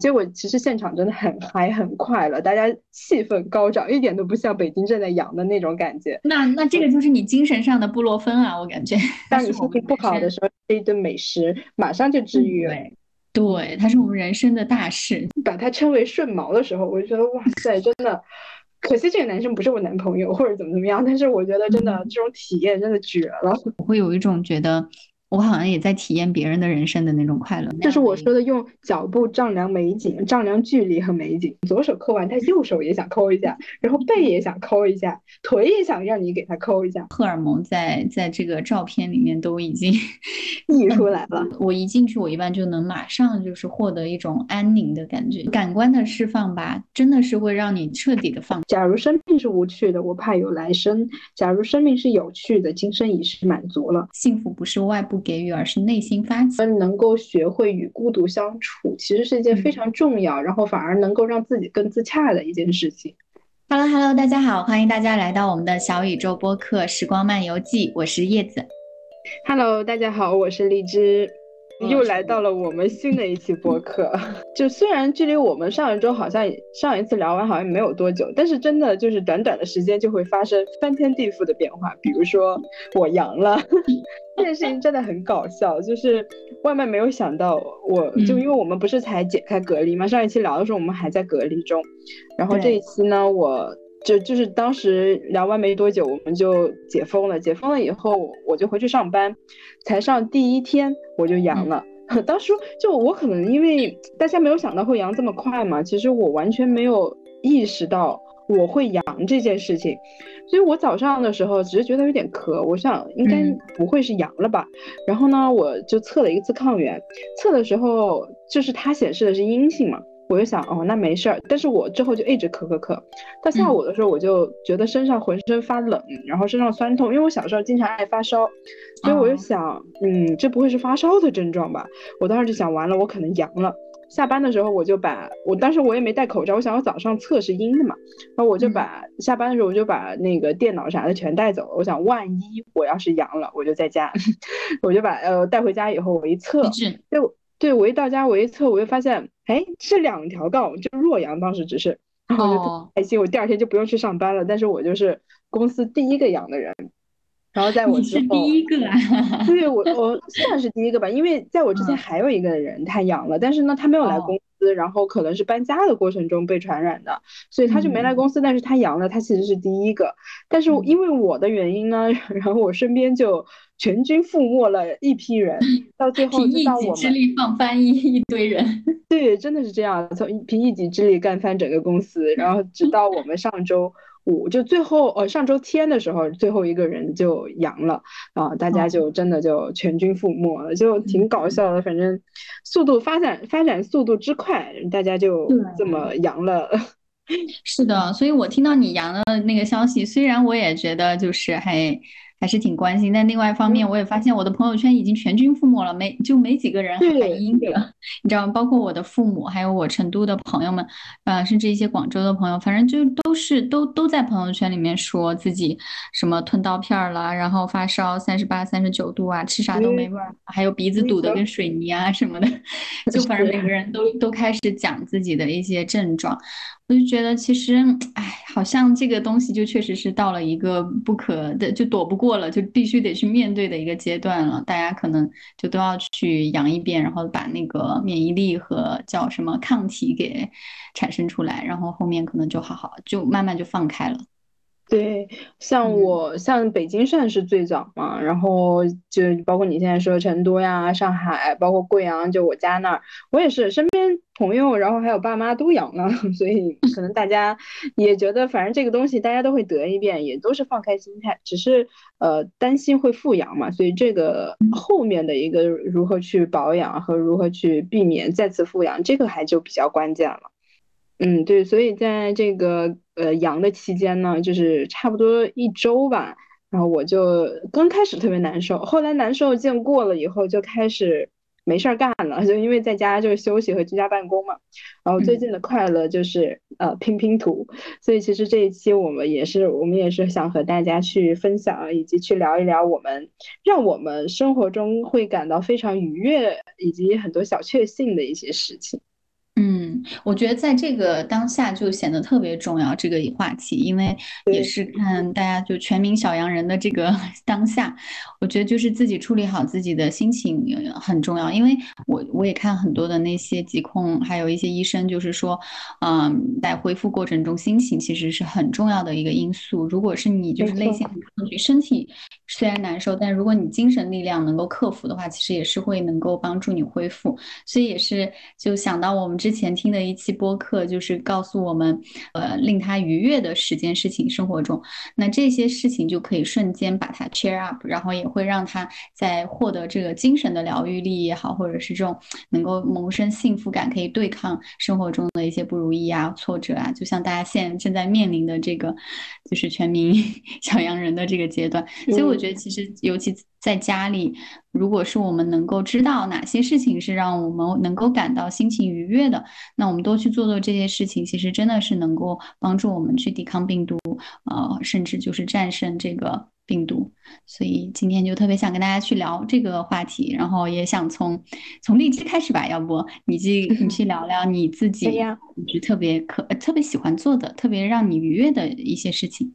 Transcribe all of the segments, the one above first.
结果其实现场真的很嗨很快乐，大家气氛高涨，一点都不像北京正在阳的那种感觉。那那这个就是你精神上的布洛芬啊，我感觉。当你心情不好的时候，吃一顿美食，马上就治愈了。对，它是我们人生的大事。把它称为顺毛的时候，我就觉得哇塞，真的。可惜这个男生不是我男朋友，或者怎么怎么样，但是我觉得真的这种体验真的绝了。我会有一种觉得。我好像也在体验别人的人生的那种快乐，就是我说的用脚步丈量美景，丈量距离和美景。左手抠完，他右手也想抠一下，然后背也想抠一下，腿也想让你给他抠一下。荷尔蒙在在这个照片里面都已经 溢出来了。我一进去，我一般就能马上就是获得一种安宁的感觉，感官的释放吧，真的是会让你彻底的放。假如生命是无趣的，我怕有来生；假如生命是有趣的，今生已是满足了。幸福不是外部。给予，而是内心发起。能够学会与孤独相处，其实是一件非常重要，然后反而能够让自己更自洽的一件事情。Hello，Hello，大家好，欢迎大家来到我们的小宇宙播客《时光漫游记》，我是叶子。Hello，大家好，我是荔枝。又来到了我们新的一期播客，就虽然距离我们上一周好像上一次聊完好像没有多久，但是真的就是短短的时间就会发生翻天地覆的变化。比如说我阳了，这件事情真的很搞笑，就是万万没有想到，我就因为我们不是才解开隔离嘛，上一期聊的时候我们还在隔离中，然后这一期呢我。就就是当时聊完没多久，我们就解封了。解封了以后，我就回去上班，才上第一天我就阳了。当时就我可能因为大家没有想到会阳这么快嘛，其实我完全没有意识到我会阳这件事情，所以我早上的时候只是觉得有点咳，我想应该不会是阳了吧。然后呢，我就测了一次抗原，测的时候就是它显示的是阴性嘛。我就想，哦，那没事儿。但是我之后就一直咳咳咳，到下午的时候我就觉得身上浑身发冷，然后身上酸痛，因为我小时候经常爱发烧，所以我就想，嗯，这不会是发烧的症状吧？我当时就想，完了，我可能阳了。下班的时候我就把我当时我也没戴口罩，我想我早上测是阴的嘛，然后我就把下班的时候我就把那个电脑啥的全带走了。我想万一我要是阳了，我就在家，我就把呃带回家以后我一测，对，对我一到家我一测，我就发现。哎，是两条杠，就弱阳，当时只是，然后就开心，我第二天就不用去上班了。但是我就是公司第一个阳的人，然后在我之后，第一个啊，对我我算是第一个吧，因为在我之前还有一个人他阳了，但是呢他没有来公司，然后可能是搬家的过程中被传染的，所以他就没来公司，但是他阳了，他其实是第一个，但是因为我的原因呢，然后我身边就。全军覆没了一批人，到最后凭一己之力放翻一一堆人。对，真的是这样，从凭一己之力干翻整个公司，然后直到我们上周五，就最后呃上周天的时候，最后一个人就阳了啊，大家就真的就全军覆没了，就挺搞笑的。反正速度发展发展速度之快，大家就这么阳了。是的，所以我听到你阳的那个消息，虽然我也觉得就是还。还是挺关心，但另外一方面，我也发现我的朋友圈已经全军覆没了，没就没几个人还阴的，你知道吗？包括我的父母，还有我成都的朋友们，呃，甚至一些广州的朋友，反正就都是都都在朋友圈里面说自己什么吞刀片了，然后发烧三十八、三十九度啊，吃啥都没味儿，还有鼻子堵得跟水泥啊什么的，就反正每个人都都开始讲自己的一些症状。我就觉得，其实，哎，好像这个东西就确实是到了一个不可的，就躲不过了，就必须得去面对的一个阶段了。大家可能就都要去养一遍，然后把那个免疫力和叫什么抗体给产生出来，然后后面可能就好好，就慢慢就放开了。对，像我像北京算是最早嘛，然后就包括你现在说成都呀、上海，包括贵阳，就我家那儿，我也是身边朋友，然后还有爸妈都阳了，所以可能大家也觉得，反正这个东西大家都会得一遍，也都是放开心态，只是呃担心会复阳嘛，所以这个后面的一个如何去保养和如何去避免再次复阳，这个还就比较关键了。嗯，对，所以在这个呃阳的期间呢，就是差不多一周吧，然后我就刚开始特别难受，后来难受劲过了以后，就开始没事儿干了，就因为在家就是休息和居家办公嘛。然后最近的快乐就是呃拼拼图，所以其实这一期我们也是我们也是想和大家去分享，以及去聊一聊我们让我们生活中会感到非常愉悦以及很多小确幸的一些事情。嗯。嗯，我觉得在这个当下就显得特别重要这个话题，因为也是看大家就全民小阳人的这个 当下，我觉得就是自己处理好自己的心情很重要。因为我我也看很多的那些疾控，还有一些医生就是说，嗯，在恢复过程中，心情其实是很重要的一个因素。如果是你就是内心很抗拒，身体虽然难受，但如果你精神力量能够克服的话，其实也是会能够帮助你恢复。所以也是就想到我们之之前。听的一期播客，就是告诉我们，呃，令他愉悦的十件事情，生活中，那这些事情就可以瞬间把他 cheer up，然后也会让他在获得这个精神的疗愈力也好，或者是这种 能够萌生幸福感，可以对抗生活中的一些不如意啊、挫折啊，就像大家现在正在面临的这个，就是全民 小阳人的这个阶段，所以我觉得其实尤其。在家里，如果是我们能够知道哪些事情是让我们能够感到心情愉悦的，那我们多去做做这些事情，其实真的是能够帮助我们去抵抗病毒，呃，甚至就是战胜这个病毒。所以今天就特别想跟大家去聊这个话题，然后也想从从荔枝开始吧，要不你去你去聊聊你自己，就特别可特别喜欢做的，特别让你愉悦的一些事情。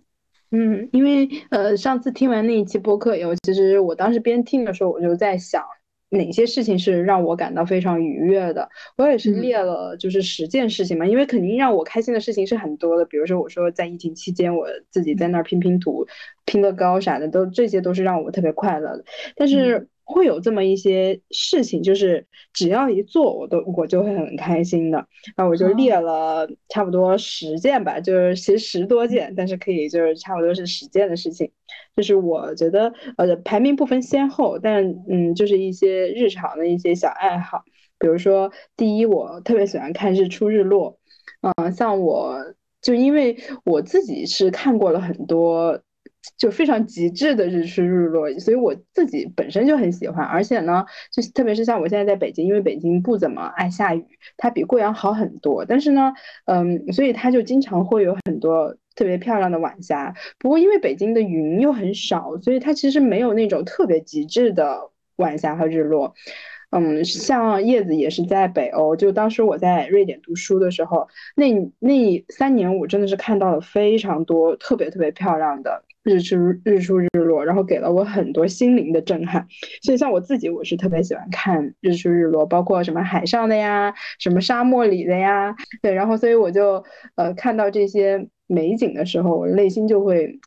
嗯，因为呃，上次听完那一期播客以后，其实我当时边听的时候，我就在想哪些事情是让我感到非常愉悦的。我也是列了，就是十件事情嘛，因为肯定让我开心的事情是很多的。比如说，我说在疫情期间，我自己在那儿拼拼图、拼乐高啥的，都这些都是让我特别快乐的。但是。会有这么一些事情，就是只要一做，我都我就会很开心的。然后我就列了差不多十件吧，就是其实十多件，但是可以就是差不多是十件的事情。就是我觉得呃排名不分先后，但嗯就是一些日常的一些小爱好，比如说第一，我特别喜欢看日出日落。嗯，像我就因为我自己是看过了很多。就非常极致的日出日落，所以我自己本身就很喜欢，而且呢，就特别是像我现在在北京，因为北京不怎么爱下雨，它比贵阳好很多。但是呢，嗯，所以它就经常会有很多特别漂亮的晚霞。不过因为北京的云又很少，所以它其实没有那种特别极致的晚霞和日落。嗯，像叶子也是在北欧，就当时我在瑞典读书的时候，那那三年我真的是看到了非常多特别特别漂亮的。日出日出日落，然后给了我很多心灵的震撼。所以像我自己，我是特别喜欢看日出日落，包括什么海上的呀，什么沙漠里的呀，对。然后所以我就呃看到这些美景的时候，我内心就会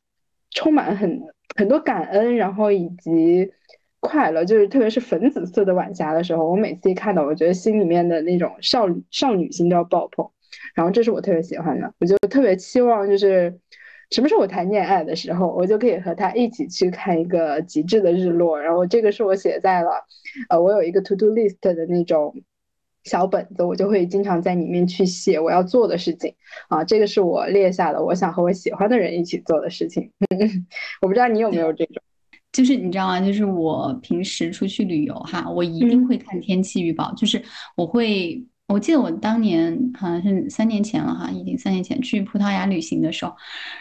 充满很很多感恩，然后以及快乐。就是特别是粉紫色的晚霞的时候，我每次一看到，我觉得心里面的那种少少女心都要爆棚。然后这是我特别喜欢的，我就特别期望就是。什么时候我谈恋爱的时候，我就可以和他一起去看一个极致的日落。然后这个是我写在了，呃，我有一个 to do list 的那种小本子，我就会经常在里面去写我要做的事情。啊，这个是我列下的，我想和我喜欢的人一起做的事情。我不知道你有没有这种，就是你知道吗？就是我平时出去旅游哈，我一定会看天气预报，就是我会。我记得我当年好像是三年前了哈，已经三年前去葡萄牙旅行的时候，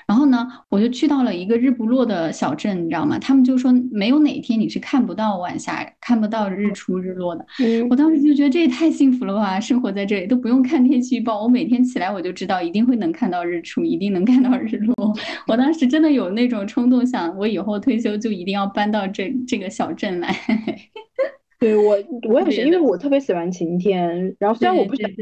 然后呢，我就去到了一个日不落的小镇，你知道吗？他们就说没有哪天你是看不到晚霞、看不到日出日落的。我当时就觉得这也太幸福了吧！生活在这里都不用看天气预报，我每天起来我就知道一定会能看到日出，一定能看到日落。我当时真的有那种冲动，想我以后退休就一定要搬到这这个小镇来。对我，我也是，因为我特别喜欢晴天。然后虽然我不喜欢，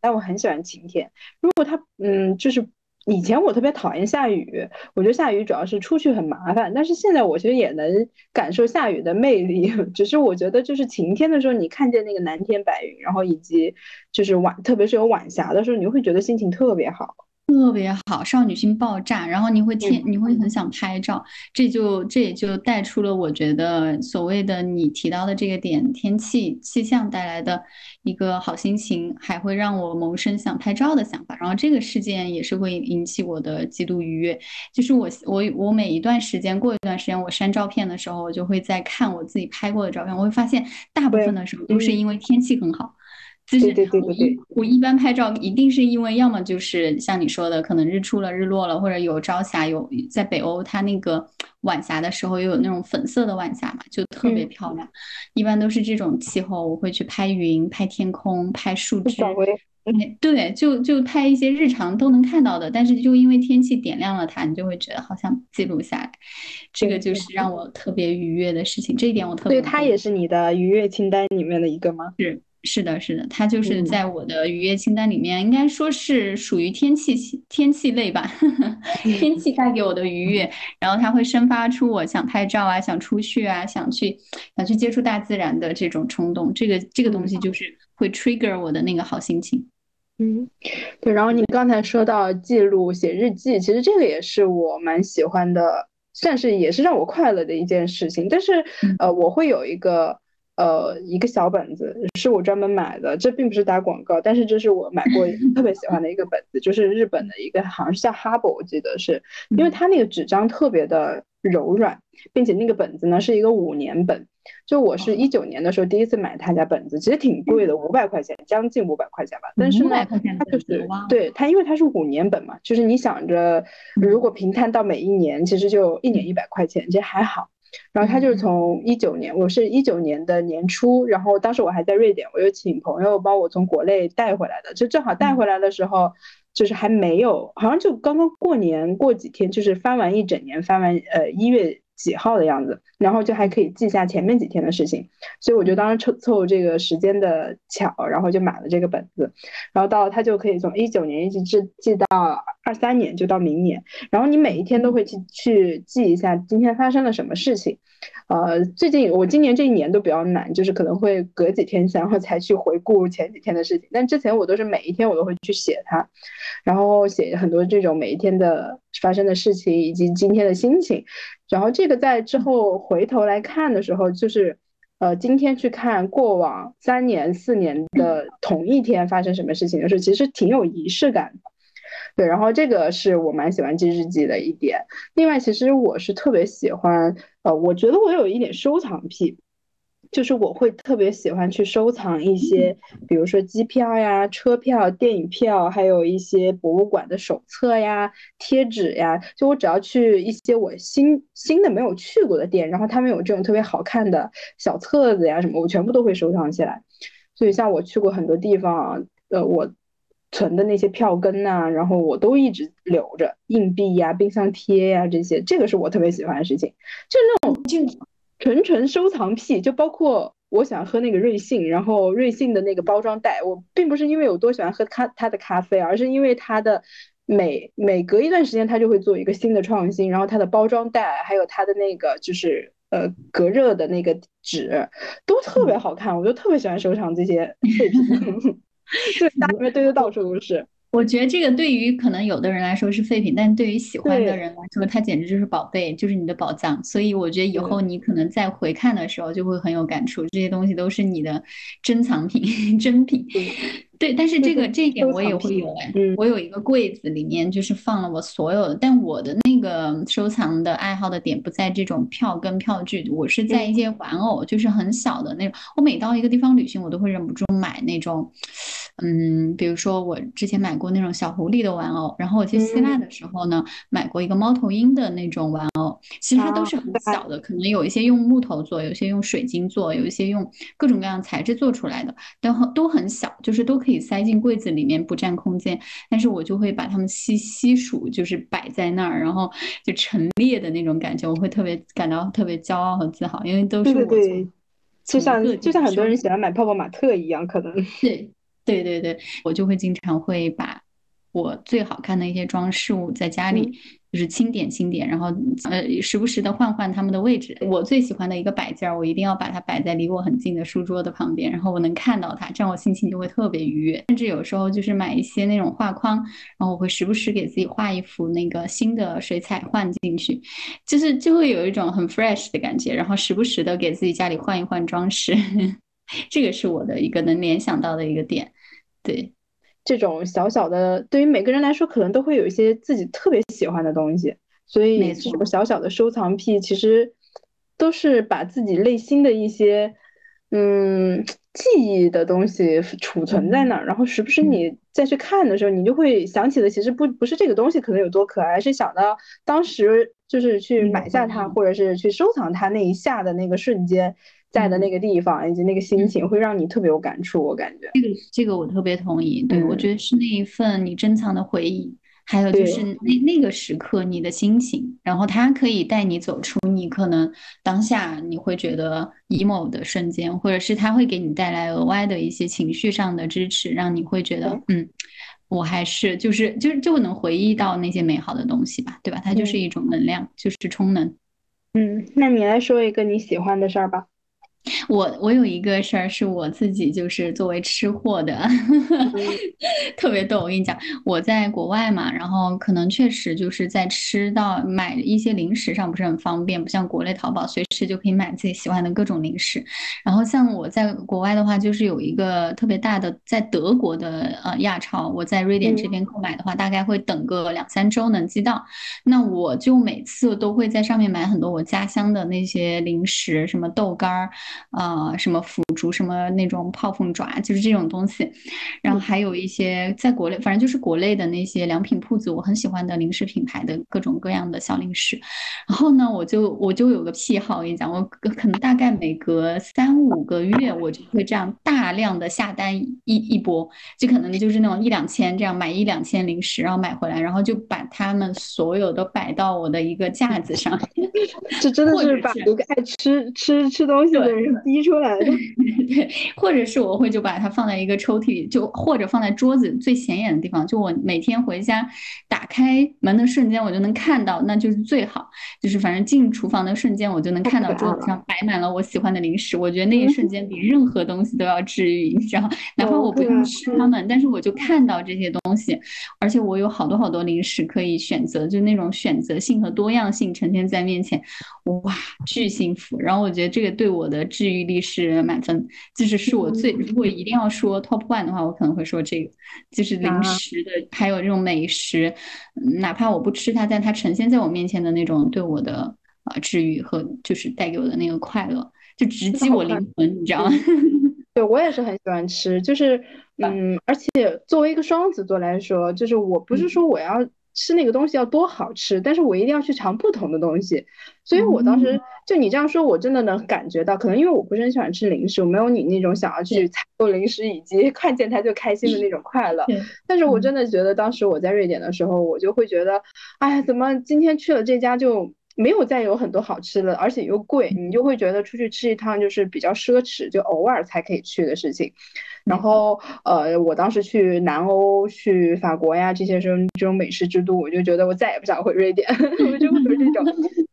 但我很喜欢晴天。如果它，嗯，就是以前我特别讨厌下雨，我觉得下雨主要是出去很麻烦。但是现在我其实也能感受下雨的魅力。只是我觉得就是晴天的时候，你看见那个蓝天白云，然后以及就是晚，特别是有晚霞的时候，你会觉得心情特别好。特别好，少女心爆炸，然后你会天，你会很想拍照，这就这也就带出了我觉得所谓的你提到的这个点，天气气象带来的一个好心情，还会让我萌生想拍照的想法，然后这个事件也是会引起我的极度愉悦，就是我我我每一段时间过一段时间我删照片的时候，我就会在看我自己拍过的照片，我会发现大部分的时候都是因为天气很好。对对对对对，我一般拍照一定是因为要么就是像你说的，可能日出了、日落了，或者有朝霞，有在北欧它那个晚霞的时候又有那种粉色的晚霞嘛，就特别漂亮。一般都是这种气候，我会去拍云、拍天空、拍树枝。嗯，对，就就拍一些日常都能看到的，但是就因为天气点亮了它，你就会觉得好像记录下来，这个就是让我特别愉悦的事情。这一点我特别。对，它也是你的愉悦清单里面的一个吗？是。是的，是的，它就是在我的愉悦清单里面，应该说是属于天气天气类吧，天气带给我的愉悦，然后它会生发出我想拍照啊，想出去啊，想去想去接触大自然的这种冲动，这个这个东西就是会 trigger 我的那个好心情。嗯，对。然后你刚才说到记录写日记，其实这个也是我蛮喜欢的，算是也是让我快乐的一件事情。但是呃，我会有一个。呃，一个小本子是我专门买的，这并不是打广告，但是这是我买过 特别喜欢的一个本子，就是日本的一个，好像是叫哈勃，我记得是，因为它那个纸张特别的柔软，并且那个本子呢是一个五年本，就我是一九年的时候第一次买他家本子，其实挺贵的，五百块钱，将近五百块钱吧，但是呢，它就是对它，因为它是五年本嘛，就是你想着如果平摊到每一年，其实就一年一百块钱，其实还好。然后他就是从一九年，我是一九年的年初，然后当时我还在瑞典，我又请朋友帮我从国内带回来的，就正好带回来的时候，就是还没有，好像就刚刚过年过几天，就是翻完一整年，翻完呃一月。几号的样子，然后就还可以记下前面几天的事情，所以我就当时凑凑这个时间的巧，然后就买了这个本子，然后到它就可以从一九年一直记记到二三年，就到明年，然后你每一天都会去去记一下今天发生了什么事情。呃，最近我今年这一年都比较难，就是可能会隔几天然后才去回顾前几天的事情。但之前我都是每一天我都会去写它，然后写很多这种每一天的发生的事情以及今天的心情。然后这个在之后回头来看的时候，就是呃今天去看过往三年四年的同一天发生什么事情的时候，其实挺有仪式感的。对，然后这个是我蛮喜欢记日记的一点。另外，其实我是特别喜欢，呃，我觉得我有一点收藏癖，就是我会特别喜欢去收藏一些，比如说机票呀、车票、电影票，还有一些博物馆的手册呀、贴纸呀。就我只要去一些我新新的没有去过的店，然后他们有这种特别好看的小册子呀什么，我全部都会收藏起来。所以像我去过很多地方，呃，我。存的那些票根呐，然后我都一直留着硬币呀、冰箱贴呀这些，这个是我特别喜欢的事情，就那种就纯纯收藏癖。就包括我喜欢喝那个瑞幸，然后瑞幸的那个包装袋，我并不是因为有多喜欢喝咖它的咖啡，而是因为它的每每隔一段时间它就会做一个新的创新，然后它的包装袋还有它的那个就是呃隔热的那个纸都特别好看，我就特别喜欢收藏这些 废品。对，家里面堆的到处都是。我觉得这个对于可能有的人来说是废品，但对于喜欢的人来说，它简直就是宝贝，就是你的宝藏。所以我觉得以后你可能再回看的时候就会很有感触，这些东西都是你的珍藏品、珍品。对，但是这个这一点我也会有哎，我有一个柜子里面就是放了我所有的，但我的那个收藏的爱好的点不在这种票跟票据，我是在一些玩偶，就是很小的那种。我每到一个地方旅行，我都会忍不住买那种。嗯，比如说我之前买过那种小狐狸的玩偶，然后我去希腊的时候呢，买过一个猫头鹰的那种玩偶，其实它都是很小的，可能有一些用木头做，有些用水晶做，有一些用各种各样材质做出来的，但很都很小，就是都可以塞进柜子里面，不占空间。但是我就会把它们悉悉数，就是摆在那儿，然后就陈列的那种感觉，我会特别感到特别骄傲和自豪，因为都是我就像就像很多人喜欢买泡泡玛特一样，可能对。对对对，我就会经常会把我最好看的一些装饰物在家里，就是清点清点，然后呃时不时的换换它们的位置。我最喜欢的一个摆件儿，我一定要把它摆在离我很近的书桌的旁边，然后我能看到它，这样我心情就会特别愉悦。甚至有时候就是买一些那种画框，然后我会时不时给自己画一幅那个新的水彩换进去，就是就会有一种很 fresh 的感觉。然后时不时的给自己家里换一换装饰。这个是我的一个能联想到的一个点，对，这种小小的，对于每个人来说，可能都会有一些自己特别喜欢的东西，所以这种小小的收藏癖，其实都是把自己内心的一些，嗯，记忆的东西储存在那儿，然后时不时你再去看的时候，你就会想起的，其实不不是这个东西可能有多可爱，是想到当时就是去买下它，或者是去收藏它那一下的那个瞬间。在的那个地方以及那个心情，会让你特别有感触。我感觉这个这个我特别同意。对我觉得是那一份你珍藏的回忆。还有就是那那个时刻你的心情，然后它可以带你走出你可能当下你会觉得 emo 的瞬间，或者是它会给你带来额外的一些情绪上的支持，让你会觉得嗯，我还是就是就是就能回忆到那些美好的东西吧，对吧？它就是一种能量，就是充能。嗯，那你来说一个你喜欢的事儿吧。我我有一个事儿是我自己就是作为吃货的，特别逗。我跟你讲，我在国外嘛，然后可能确实就是在吃到买一些零食上不是很方便，不像国内淘宝随时就可以买自己喜欢的各种零食。然后像我在国外的话，就是有一个特别大的在德国的呃亚超，我在瑞典这边购买的话，大概会等个两三周能寄到。那我就每次都会在上面买很多我家乡的那些零食，什么豆干儿。呃，什么腐竹，什么那种泡凤爪，就是这种东西。然后还有一些在国内，反正就是国内的那些良品铺子，我很喜欢的零食品牌的各种各样的小零食。然后呢，我就我就有个癖好，我跟你讲，我可能大概每隔三五个月，我就会这样大量的下单一一波，就可能就是那种一两千这样买一两千零食，然后买回来，然后就把它们所有都摆到我的一个架子上。这真的是把一个爱吃吃吃东西的人。逼出来的，对，或者是我会就把它放在一个抽屉里，就或者放在桌子最显眼的地方，就我每天回家打开门的瞬间，我就能看到，那就是最好。就是反正进厨房的瞬间，我就能看到桌子上摆满了我喜欢的零食。我觉得那一瞬间比 任何东西都要治愈，你知道？哪怕我不用吃它们，但是我就看到这些东西，而且我有好多好多零食可以选择，就那种选择性和多样性呈现在面前，哇，巨幸福。然后我觉得这个对我的。治愈力是满分，就是是我最如果一定要说 top one 的话，我可能会说这个，就是零食的，还有这种美食，哪怕我不吃它，但它呈现在我面前的那种对我的啊治愈和就是带给我的那个快乐，就直击我灵魂，你知道吗？对我也是很喜欢吃，就是嗯，而且作为一个双子座来说，就是我不是说我要。吃那个东西要多好吃，但是我一定要去尝不同的东西，所以我当时就你这样说，我真的能感觉到，可能因为我不是很喜欢吃零食，我没有你那种想要去采购零食以及 看见它就开心的那种快乐。但是我真的觉得当时我在瑞典的时候，我就会觉得，哎呀，怎么今天去了这家就没有再有很多好吃的，而且又贵，你就会觉得出去吃一趟就是比较奢侈，就偶尔才可以去的事情。然后，呃，我当时去南欧、去法国呀，这些这种这种美食之都，我就觉得我再也不想回瑞典，我就会有这种。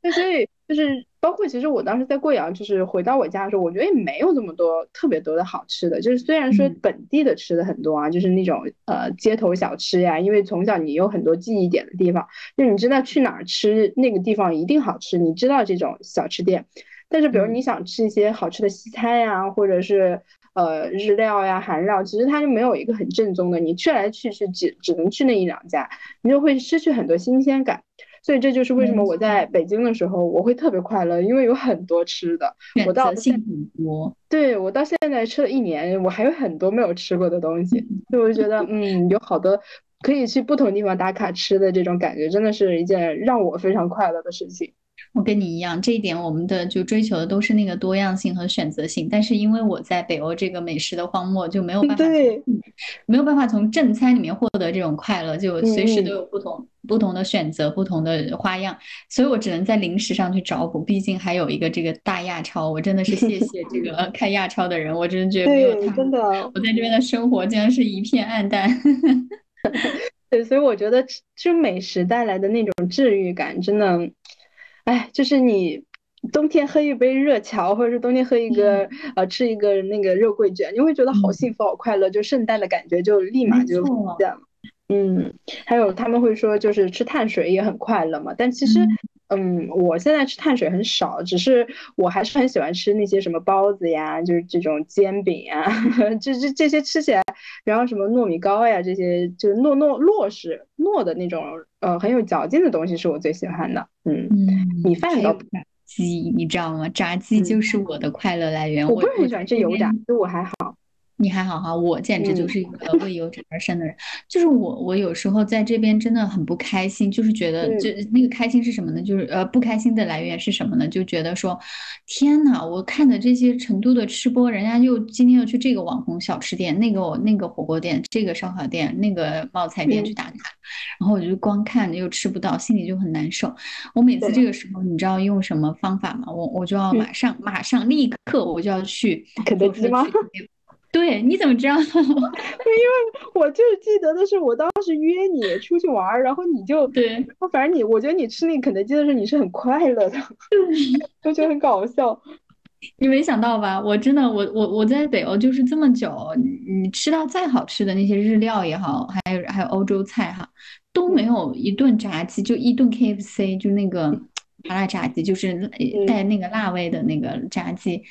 所以就是包括其实我当时在贵阳，就是回到我家的时候，我觉得也没有这么多特别多的好吃的。就是虽然说本地的吃的很多啊，就是那种呃街头小吃呀，因为从小你有很多记忆点的地方，就你知道去哪儿吃那个地方一定好吃，你知道这种小吃店。但是比如你想吃一些好吃的西餐呀，或者是。呃，日料呀，韩料，其实它就没有一个很正宗的，你去来去去只只能去那一两家，你就会失去很多新鲜感。所以这就是为什么我在北京的时候我会特别快乐，因为有很多吃的，我到性很多。对我到现在吃了一年，我还有很多没有吃过的东西，所以我就觉得，嗯，有好多可以去不同地方打卡吃的这种感觉，真的是一件让我非常快乐的事情。我跟你一样，这一点我们的就追求的都是那个多样性和选择性。但是因为我在北欧这个美食的荒漠，就没有办法，没有办法从正餐里面获得这种快乐，就随时都有不同不同的选择，不同的花样，所以我只能在零食上去找补。毕竟还有一个这个大亚超，我真的是谢谢这个 开亚超的人，我真的觉得没有他，真的，我在这边的生活竟然是一片暗淡。对，所以我觉得吃美食带来的那种治愈感，真的。哎，就是你冬天喝一杯热乔，或者是冬天喝一个呃吃一个那个肉桂卷，你会觉得好幸福、好快乐，就圣诞的感觉就立马就出现了。嗯，还有他们会说就是吃碳水也很快乐嘛，但其实嗯，我现在吃碳水很少，只是我还是很喜欢吃那些什么包子呀，就是这种煎饼呀，这这这些吃起来，然后什么糯米糕呀，这些就是糯糯糯是糯的那种。呃，很有嚼劲的东西是我最喜欢的。嗯，米饭都炸鸡，你知道吗？炸鸡就是我的快乐来源。我不是很喜欢吃油炸，所以我还好。你还好哈，我简直就是一个为有者而生的人。就是我，我有时候在这边真的很不开心，就是觉得，就那个开心是什么呢？就是呃，不开心的来源是什么呢？就觉得说，天呐，我看的这些成都的吃播，人家又今天又去这个网红小吃店，那个那个火锅店，这个烧烤店，那个冒菜店去打卡，然后我就光看又吃不到，心里就很难受。我每次这个时候，你知道用什么方法吗？我我就要马上马上立刻我就要去肯德基吗？对，你怎么知道？因为我就记得的是，我当时约你出去玩，然后你就对，反正你，我觉得你吃那个肯德基的时候，你是很快乐的，就觉得很搞笑。你没想到吧？我真的，我我我在北欧就是这么久，你吃到再好吃的那些日料也好，还有还有欧洲菜哈，都没有一顿炸鸡，就一顿 KFC，就那个。麻辣炸鸡就是带那个辣味的那个炸鸡，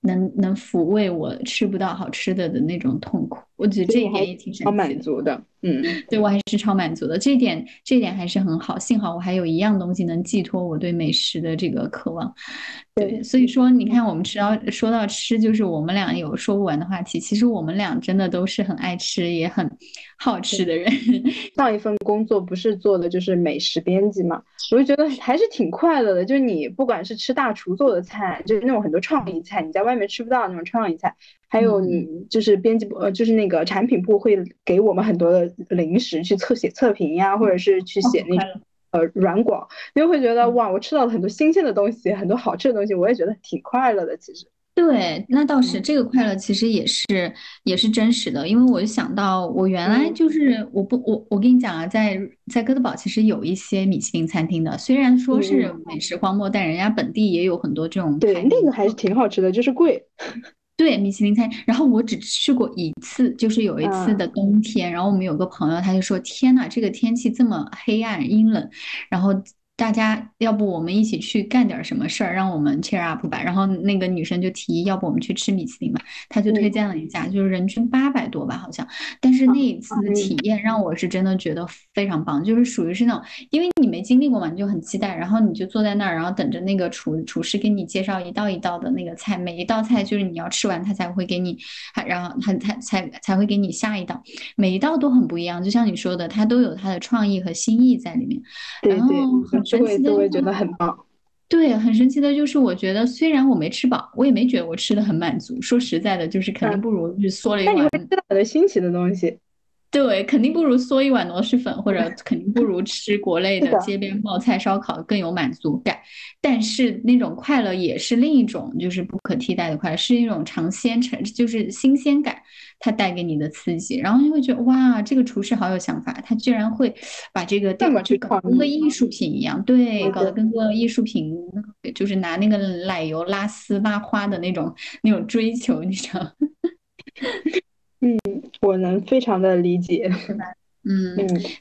能能抚慰我吃不到好吃的的那种痛苦。我觉得这一点也挺超满足的。嗯，对我还是超满足的。这一点这一点还是很好。幸好我还有一样东西能寄托我对美食的这个渴望。对，所以说你看，我们吃到说到吃，就是我们俩有说不完的话题。其实我们俩真的都是很爱吃，也很好吃的人。上一份工作不是做的就是美食编辑嘛，我就觉得还是挺快乐的。就是你不管是吃大厨做的菜，就是那种很多创意菜，你在外面吃不到那种创意菜，还有你就是编辑部呃，就是那个产品部会给我们很多的零食去测写测评呀，或者是去写那种。呃，软广，你就会觉得哇，我吃到了很多新鲜的东西，很多好吃的东西，我也觉得挺快乐的。其实，对，那倒是这个快乐，其实也是也是真实的。因为我就想到，我原来就是我不我我跟你讲啊，在在哥德堡其实有一些米其林餐厅的，虽然说是美食荒漠，但人家本地也有很多这种。对，那个还是挺好吃的，就是贵。对米其林餐，然后我只去过一次，就是有一次的冬天，然后我们有个朋友他就说：“天呐，这个天气这么黑暗阴冷。”然后。大家要不我们一起去干点什么事儿，让我们 cheer up 吧。然后那个女生就提议，要不我们去吃米其林吧。她就推荐了一家，就是人均八百多吧，好像。但是那一次的体验让我是真的觉得非常棒，就是属于是那种，因为你没经历过嘛，你就很期待。然后你就坐在那儿，然后等着那个厨厨师给你介绍一道一道的那个菜，每一道菜就是你要吃完，他才会给你，还然后他才才才会给你下一道，每一道都很不一样。就像你说的，他都有他的创意和新意在里面。然后。就会都会觉得很棒，对，很神奇的就是，我觉得虽然我没吃饱，我也没觉得我吃的很满足。说实在的，就是肯定不如去嗦了一碗。但你会吃到很多新奇的东西，对，肯定不如嗦一碗螺蛳粉，或者 肯定不如吃国内的街边冒菜烧烤更有满足感。但是那种快乐也是另一种，就是不可替代的快乐，是一种尝鲜成，就是新鲜感。它带给你的刺激，然后你会觉得哇，这个厨师好有想法，他居然会把这个店去搞跟个艺术品一样，对，搞得跟个艺术品，就是拿那个奶油拉丝拉花的那种那种追求，你知道？嗯，我能非常的理解，是 吧？嗯，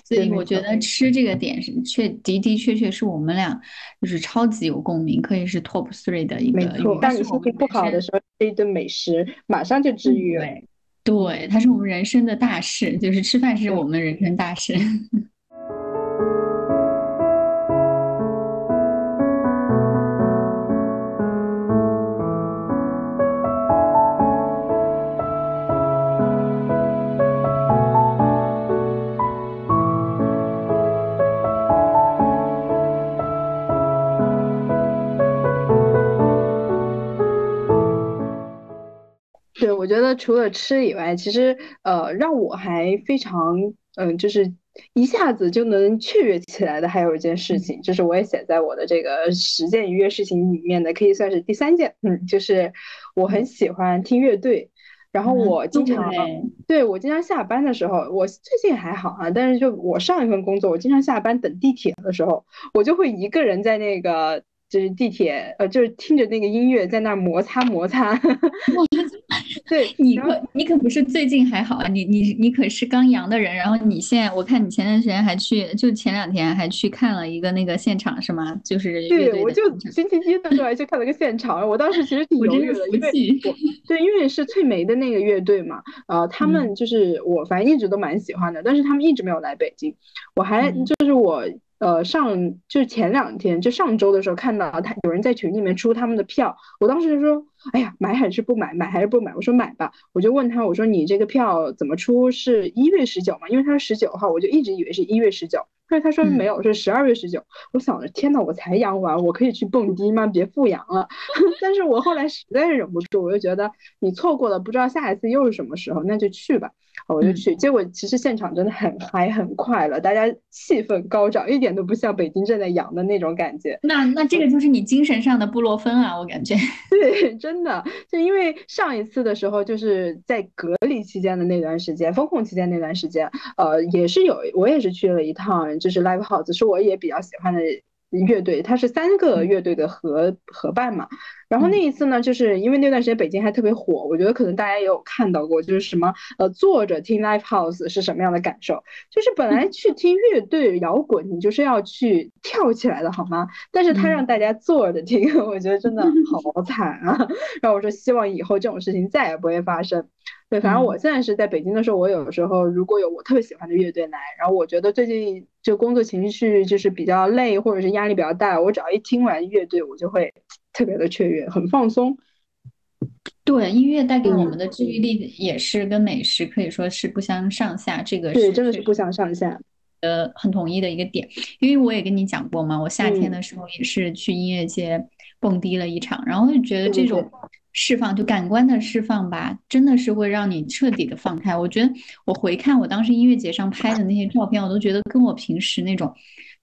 所以我觉得吃这个点是确的的确确是我们俩就是超级有共鸣，可以是 top three 的一个。没错，当你心情不好的时候，这一顿美食马上就治愈了。对，它是我们人生的大事，就是吃饭是我们人生大事。我觉得除了吃以外，其实呃，让我还非常嗯，就是一下子就能雀跃起来的，还有一件事情，就是我也写在我的这个十件愉悦事情里面的，可以算是第三件。嗯，就是我很喜欢听乐队，然后我经常对我经常下班的时候，我最近还好啊，但是就我上一份工作，我经常下班等地铁的时候，我就会一个人在那个。就是地铁，呃，就是听着那个音乐在那儿摩擦摩擦。对 你可你可不是最近还好啊，你你你可是刚阳的人。然后你现在，我看你前段时间还去，就前两天还去看了一个那个现场是吗？就是对，我就星期一的时候还去看了个现场。我当时其实挺犹豫的，因为对，因为是翠梅的那个乐队嘛，呃，他们就是我反正一直都蛮喜欢的，但是他们一直没有来北京。我还就是我。呃，上就是前两天，就上周的时候看到他有人在群里面出他们的票，我当时就说，哎呀，买还是不买？买还是不买？我说买吧，我就问他，我说你这个票怎么出？是一月十九吗？因为他是十九号，我就一直以为是一月十九，但是他说没有，是十二月十九。我想着，天呐，我才阳完，我可以去蹦迪吗？别复阳了。但是我后来实在是忍不住，我就觉得你错过了，不知道下一次又是什么时候，那就去吧。我就去，结果其实现场真的很嗨很快乐，大家气氛高涨，一点都不像北京正在阳的那种感觉。那那这个就是你精神上的布洛芬啊，我感觉。对，真的，就因为上一次的时候，就是在隔离期间的那段时间，封控期间那段时间，呃，也是有我也是去了一趟，就是 live house，是我也比较喜欢的。乐队，它是三个乐队的合合办嘛。然后那一次呢，就是因为那段时间北京还特别火，我觉得可能大家也有看到过，就是什么呃坐着听 live house 是什么样的感受。就是本来去听乐队摇滚，你就是要去跳起来的好吗？但是他让大家坐着听，我觉得真的好惨啊。然后我说希望以后这种事情再也不会发生。对，反正我现在是在北京的时候，我有时候如果有我特别喜欢的乐队来，然后我觉得最近就工作情绪就是比较累，或者是压力比较大，我只要一听完乐队，我就会特别的雀跃，很放松。对，音乐带给我们的治愈力也是跟美食可以说是不相上下，这个是，真的是不相上下。呃，很统一的一个点，因为我也跟你讲过嘛，我夏天的时候也是去音乐节蹦迪了一场，然后就觉得这种。释放就感官的释放吧，真的是会让你彻底的放开。我觉得我回看我当时音乐节上拍的那些照片，我都觉得跟我平时那种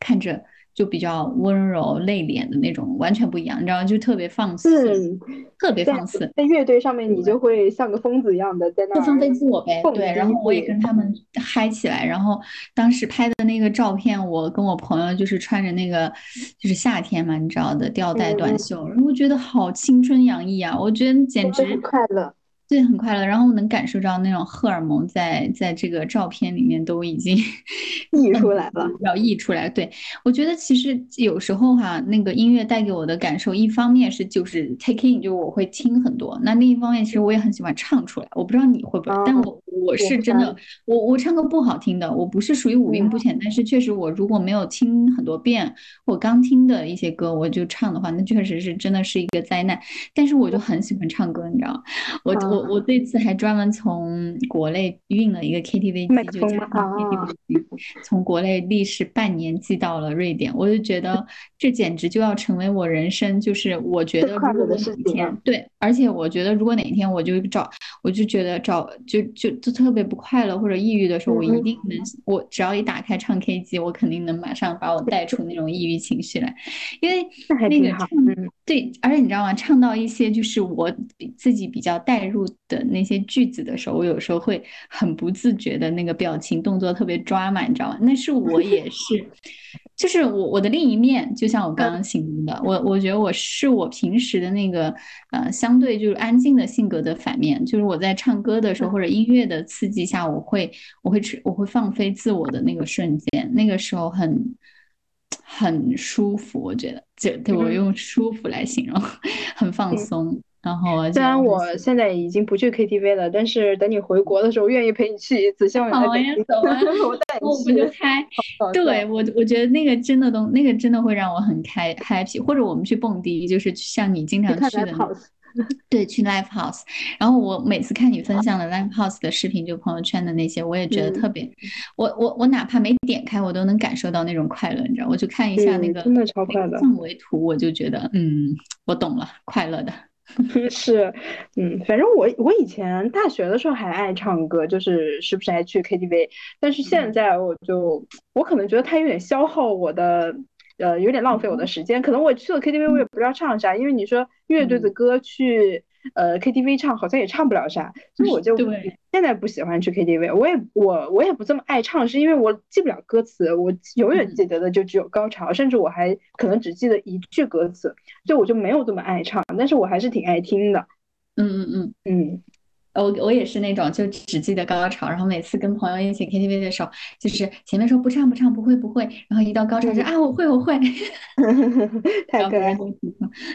看着。就比较温柔内敛的那种，完全不一样，你知道吗？就特别放肆，特别放肆。在乐队上面，你就会像个疯子一样的在那放飞自我呗。对，然后我也跟他们嗨起来。然后当时拍的那个照片，我跟我朋友就是穿着那个，就是夏天嘛，你知道的吊带短袖，然后我觉得好青春洋溢啊！我觉得简直快乐。对，很快乐，然后我能感受到那种荷尔蒙在在这个照片里面都已经 溢出来了，要溢出来。对我觉得其实有时候哈，那个音乐带给我的感受，一方面是就是 take in，就我会听很多；那另一方面，其实我也很喜欢唱出来。我不知道你会不会，但我我是真的，我我唱歌不好听的，我不是属于五音不全，但是确实我如果没有听很多遍，我刚听的一些歌我就唱的话，那确实是真的是一个灾难。但是我就很喜欢唱歌，你知道吗？我我。我这次还专门从国内运了一个 KTV 机，就加 KTV 机，从国内历时半年寄到了瑞典。我就觉得这简直就要成为我人生，就是我觉得如果哪天对，而且我觉得如果哪天我就找，我就觉得找就就就特别不快乐或者抑郁的时候，我一定能，我只要一打开唱 K 机，我肯定能马上把我带出那种抑郁情绪来，因为那个唱对，而且你知道吗？唱到一些就是我自己比较带入。的那些句子的时候，我有时候会很不自觉的那个表情动作特别抓嘛，你知道吗？那是我也 是，就是我我的另一面，就像我刚刚形容的，我我觉得我是我平时的那个呃相对就是安静的性格的反面，就是我在唱歌的时候或者音乐的刺激下，我会我会我会放飞自我的那个瞬间，那个时候很很舒服，我觉得就对我用舒服来形容，很放松。然后，虽然我现在已经不去 KTV 了，但是等你回国的时候，愿意陪你去一次。好呀，走啊，我带你去。我们就开，对我，我觉得那个真的都，那个真的会让我很开 happy。或者我们去蹦迪，就是像你经常去的，对，去 live house。然后我每次看你分享的 live house 的视频，就朋友圈的那些，我也觉得特别。我我我哪怕没点开，我都能感受到那种快乐，你知道？我就看一下那个真的超快乐氛围图，我就觉得，嗯，我懂了，快乐的。是，嗯，反正我我以前大学的时候还爱唱歌，就是时不时还去 KTV，但是现在我就我可能觉得它有点消耗我的，呃，有点浪费我的时间。可能我去了 KTV，我也不知道唱啥，因为你说乐队的歌去。呃，KTV 唱好像也唱不了啥，所以我就现在不喜欢去 KTV。我也我我也不这么爱唱，是因为我记不了歌词，我永远记得的就只有高潮，甚至我还可能只记得一句歌词，所以我就没有这么爱唱。但是我还是挺爱听的。嗯嗯嗯嗯，我我也是那种就只记得高潮，然后每次跟朋友一起 KTV 的时候，就是前面说不唱不唱不会不会，然后一到高潮就啊我会我会，太可爱。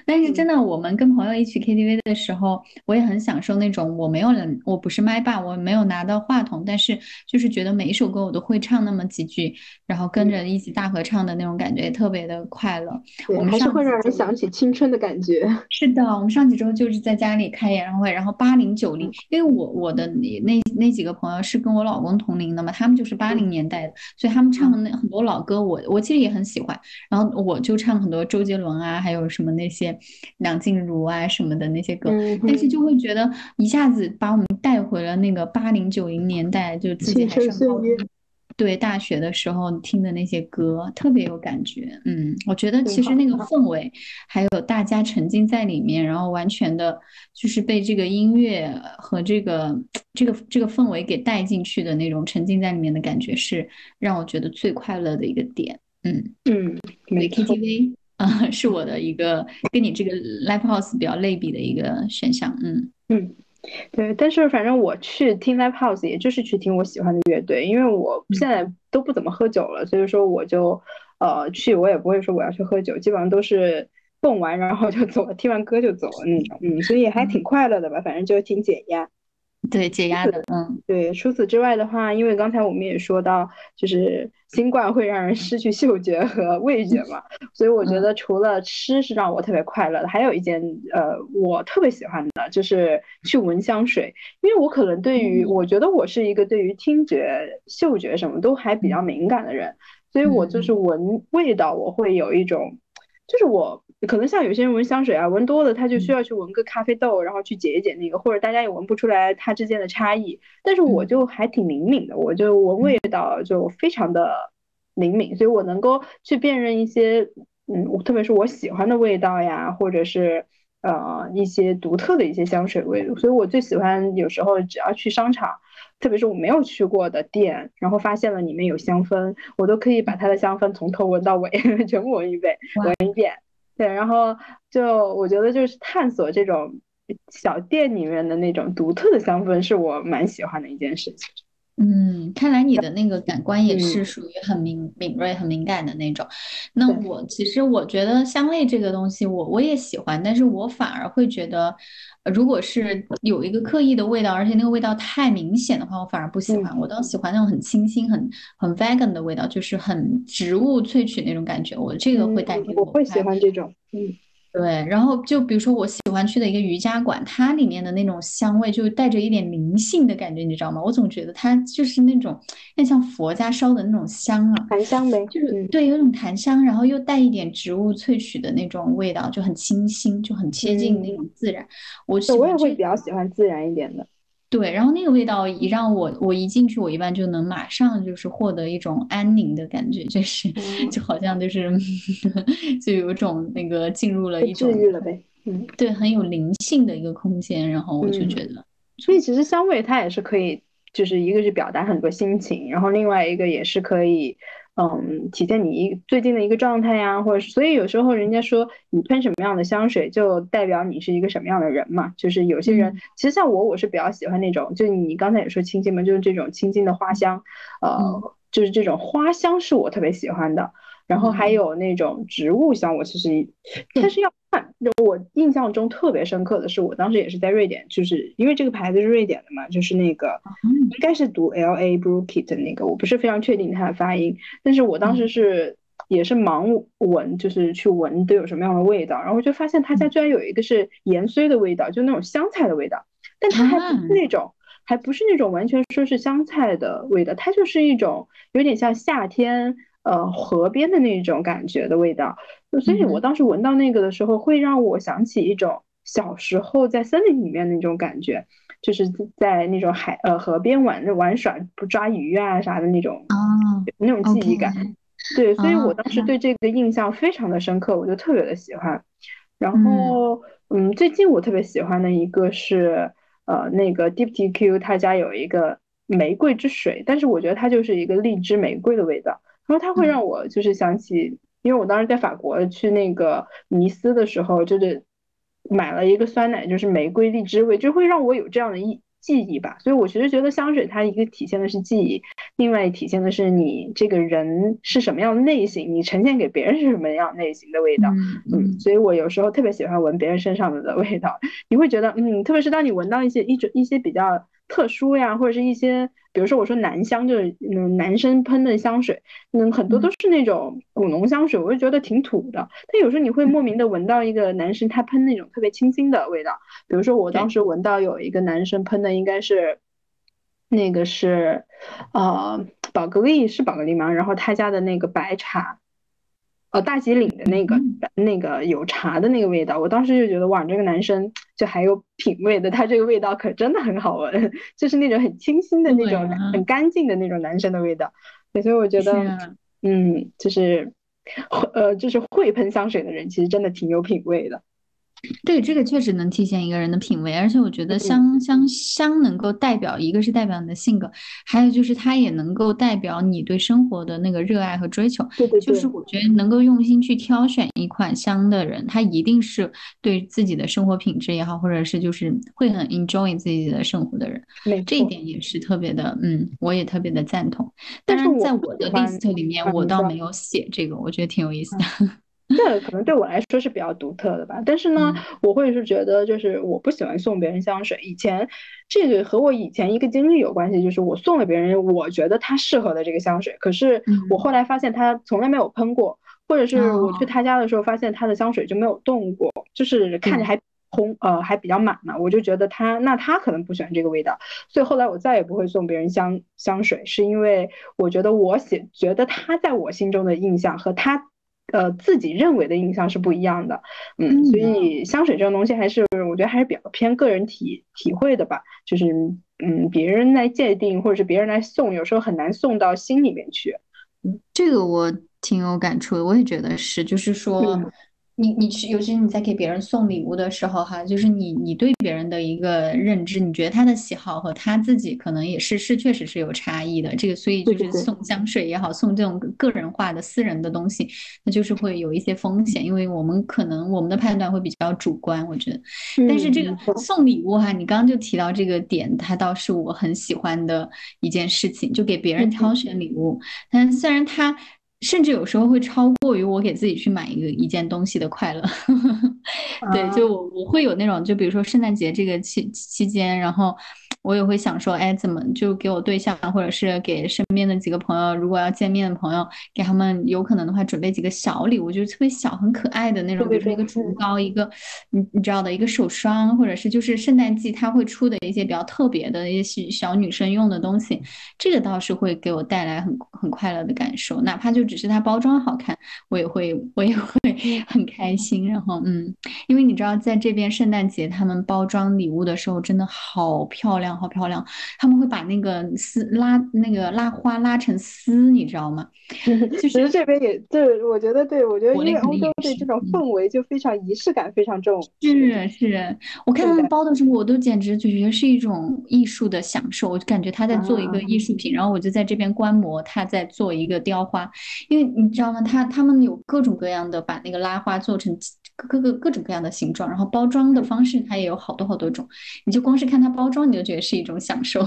但是真的，我们跟朋友一起 KTV 的时候，我也很享受那种我没有人，我不是麦霸，我没有拿到话筒，但是就是觉得每一首歌我都会唱那么几句，然后跟着一起大合唱的那种感觉，特别的快乐。我们还是会让人想起青春的感觉。是的，我们上几周就是在家里开演唱会，然后八零九零。因为我我的那那几个朋友是跟我老公同龄的嘛，他们就是八零年代的，所以他们唱的那很多老歌，我我其实也很喜欢。然后我就唱很多周杰伦啊，还有什么那些梁静茹啊什么的那些歌，但是就会觉得一下子把我们带回了那个八零九零年代，就自己还上高中。对大学的时候听的那些歌特别有感觉，嗯，我觉得其实那个氛围，还有大家沉浸在里面，然后完全的，就是被这个音乐和这个这个这个氛围给带进去的那种沉浸在里面的感觉，是让我觉得最快乐的一个点，嗯。嗯，KTV 啊，是我的一个跟你这个 live house 比较类比的一个选项，嗯。嗯。对，但是反正我去听 live house，也就是去听我喜欢的乐队，因为我现在都不怎么喝酒了，所以说我就呃去，我也不会说我要去喝酒，基本上都是蹦完然后就走，听完歌就走了那种，嗯，所以还挺快乐的吧，反正就挺解压。对解压的，嗯，对。除此之外的话，因为刚才我们也说到，就是新冠会让人失去嗅觉和味觉嘛，所以我觉得除了吃是让我特别快乐的，还有一件呃我特别喜欢的就是去闻香水，因为我可能对于我觉得我是一个对于听觉、嗅觉什么都还比较敏感的人，所以我就是闻味道我会有一种，就是我。可能像有些人闻香水啊，闻多了他就需要去闻个咖啡豆，然后去解一解那个，或者大家也闻不出来它之间的差异。但是我就还挺灵敏的，我就闻味道就非常的灵敏，所以我能够去辨认一些，嗯，特别是我喜欢的味道呀，或者是呃一些独特的一些香水味。所以我最喜欢有时候只要去商场，特别是我没有去过的店，然后发现了里面有香氛，我都可以把它的香氛从头闻到尾，全部闻一遍，闻一遍。对，然后就我觉得就是探索这种小店里面的那种独特的香氛，是我蛮喜欢的一件事情。嗯，看来你的那个感官也是属于很敏敏锐、很敏感的那种。那我其实我觉得香味这个东西，我我也喜欢，但是我反而会觉得，如果是有一个刻意的味道，而且那个味道太明显的话，我反而不喜欢。我倒喜欢那种很清新、很很 vegan 的味道，就是很植物萃取那种感觉。我这个会带给我会喜欢这种，嗯。对，然后就比如说我喜欢去的一个瑜伽馆，它里面的那种香味就带着一点灵性的感觉，你知道吗？我总觉得它就是那种，那像佛家烧的那种香啊，檀香呗，就是对，有种檀香，然后又带一点植物萃取的那种味道，就很清新，就很贴近那种自然。我我也会比较喜欢自然一点的。对，然后那个味道一让我，我一进去，我一般就能马上就是获得一种安宁的感觉，就是 就好像就是 就有种那个进入了一种治愈了呗，嗯，对，很有灵性的一个空间，然后我就觉得，所以其实香味它也是可以，就是一个是表达很多心情，然后另外一个也是可以。嗯，体现你一最近的一个状态呀，或者是，所以有时候人家说你喷什么样的香水，就代表你是一个什么样的人嘛。就是有些人，其实像我，我是比较喜欢那种，就你刚才也说清新嘛，就是这种清新的花香，呃，就是这种花香是我特别喜欢的。然后还有那种植物香，我其实但是要看。我印象中特别深刻的是，我当时也是在瑞典，就是因为这个牌子是瑞典的嘛，就是那个应该是读 L A b r u k i t 的那个，我不是非常确定它的发音。但是我当时是也是盲闻，就是去闻都有什么样的味道，然后就发现他家居然有一个是盐酸的味道，就那种香菜的味道，但它还不是那种，还不是那种完全说是香菜的味道，它就是一种有点像夏天。呃，河边的那种感觉的味道，所以我当时闻到那个的时候，会让我想起一种小时候在森林里面那种感觉，就是在那种海呃河边玩着玩耍不抓鱼啊啥的那种那种记忆感。对，所以我当时对这个印象非常的深刻，我就特别的喜欢。然后，嗯，最近我特别喜欢的一个是呃那个 Deep TQ，他家有一个玫瑰之水，但是我觉得它就是一个荔枝玫瑰的味道。然后它会让我就是想起，因为我当时在法国去那个尼斯的时候，就是买了一个酸奶，就是玫瑰荔枝味，就会让我有这样的一记忆吧。所以我其实觉得香水它一个体现的是记忆，另外体现的是你这个人是什么样的类型，你呈现给别人是什么样类型的味道。嗯，所以我有时候特别喜欢闻别人身上的味道，你会觉得，嗯，特别是当你闻到一些一种一些比较。特殊呀，或者是一些，比如说我说男香，就是嗯男生喷的香水，嗯很多都是那种古龙香水，我就觉得挺土的。但有时候你会莫名的闻到一个男生他喷那种特别清新的味道，比如说我当时闻到有一个男生喷的应该是，那个是，呃宝格丽是宝格丽吗？然后他家的那个白茶。哦，大吉岭的那个那个有茶的那个味道，我当时就觉得哇，这个男生就还有品味的，他这个味道可真的很好闻，就是那种很清新的那种、很干净的那种男生的味道。所以我觉得，嗯，就是呃，就是会喷香水的人，其实真的挺有品味的。对，这个确实能体现一个人的品味，而且我觉得香香香能够代表一个是代表你的性格，还有就是它也能够代表你对生活的那个热爱和追求。对对，就是我觉得能够用心去挑选一款香的人，他一定是对自己的生活品质也好，或者是就是会很 enjoy 自己的生活的人。这一点也是特别的，嗯，我也特别的赞同。但是在我的 list 里面，我倒没有写这个，我觉得挺有意思的。这可能对我来说是比较独特的吧，但是呢，我会是觉得就是我不喜欢送别人香水。以前这个和我以前一个经历有关系，就是我送了别人我觉得他适合的这个香水，可是我后来发现他从来没有喷过，或者是我去他家的时候发现他的香水就没有动过，就是看着还红呃还比较满嘛，我就觉得他那他可能不喜欢这个味道，所以后来我再也不会送别人香香水，是因为我觉得我写觉得他在我心中的印象和他。呃，自己认为的印象是不一样的，嗯，所以香水这种东西还是我觉得还是比较偏个人体体会的吧，就是嗯，别人来界定或者是别人来送，有时候很难送到心里面去。嗯，这个我挺有感触的，我也觉得是，就是说。你你去，尤其是你在给别人送礼物的时候，哈，就是你你对别人的一个认知，你觉得他的喜好和他自己可能也是是确实是有差异的。这个所以就是送香水也好，送这种个人化的私人的东西，那就是会有一些风险，因为我们可能我们的判断会比较主观，我觉得。但是这个送礼物哈，你刚刚就提到这个点，它倒是我很喜欢的一件事情，就给别人挑选礼物。但虽然他。甚至有时候会超过于我给自己去买一个一件东西的快乐，对，就我我会有那种，就比如说圣诞节这个期期间，然后。我也会想说，哎，怎么就给我对象，或者是给身边的几个朋友，如果要见面的朋友，给他们有可能的话，准备几个小礼物，就是特别小、很可爱的那种，比如说一个唇膏，一个你你知道的一个手霜，或者是就是圣诞季他会出的一些比较特别的一些小女生用的东西，这个倒是会给我带来很很快乐的感受，哪怕就只是它包装好看，我也会我也会 很开心。然后嗯，因为你知道，在这边圣诞节他们包装礼物的时候真的好漂亮。好漂亮，他们会把那个丝拉那个拉花拉成丝，你知道吗？其实这边也对，我觉得对，我觉得因为欧洲对这种氛围就非常仪式感非常重。是是，我看他们包的时候，我都简直就觉得是一种艺术的享受，我就感觉他在做一个艺术品，然后我就在这边观摩他在做一个雕花，因为你知道吗？他他们有各种各样的把那个拉花做成各个各种各样的形状，然后包装的方式它也有好多好多种，你就光是看它包装，你就觉得是一种享受。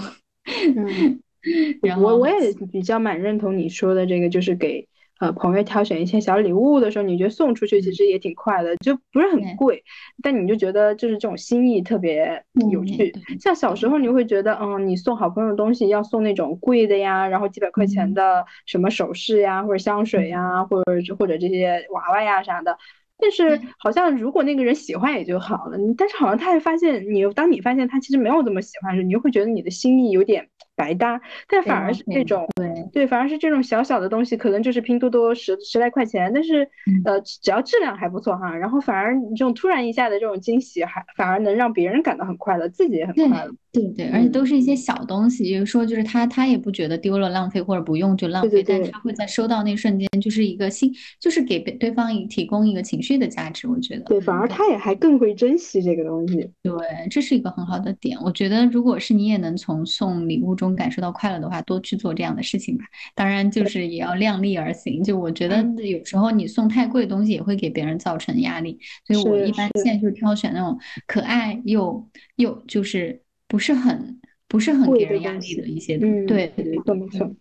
嗯，然后我我也比较蛮认同你说的这个，就是给呃朋友挑选一些小礼物的时候，你觉得送出去其实也挺快的，就不是很贵，但你就觉得就是这种心意特别有趣。像小时候你会觉得，嗯，你送好朋友东西要送那种贵的呀，然后几百块钱的什么首饰呀，或者香水呀，或者或者这些娃娃呀啥的。但是好像如果那个人喜欢也就好了，但是好像他也发现你，当你发现他其实没有这么喜欢时，你就会觉得你的心意有点。白搭，但反而是这种对对，反而是这种小小的东西，可能就是拼多多十十来块钱，但是呃，只要质量还不错哈，然后反而你这种突然一下的这种惊喜，还反而能让别人感到很快乐，自己也很快乐。对对，而且都是一些小东西，比如说就是他他也不觉得丢了浪费或者不用就浪费，但他会在收到那瞬间就是一个心，就是给对方提供一个情绪的价值，我觉得。对，反而他也还更会珍惜这个东西。对，这是一个很好的点。我觉得如果是你也能从送礼物中感受到快乐的话，多去做这样的事情吧。当然就是也要量力而行。就我觉得有时候你送太贵的东西也会给别人造成压力，所以我一般现在就挑选那种可爱又又就是。不是很不是很给人压力的一些。嗯，对对对，没错没错。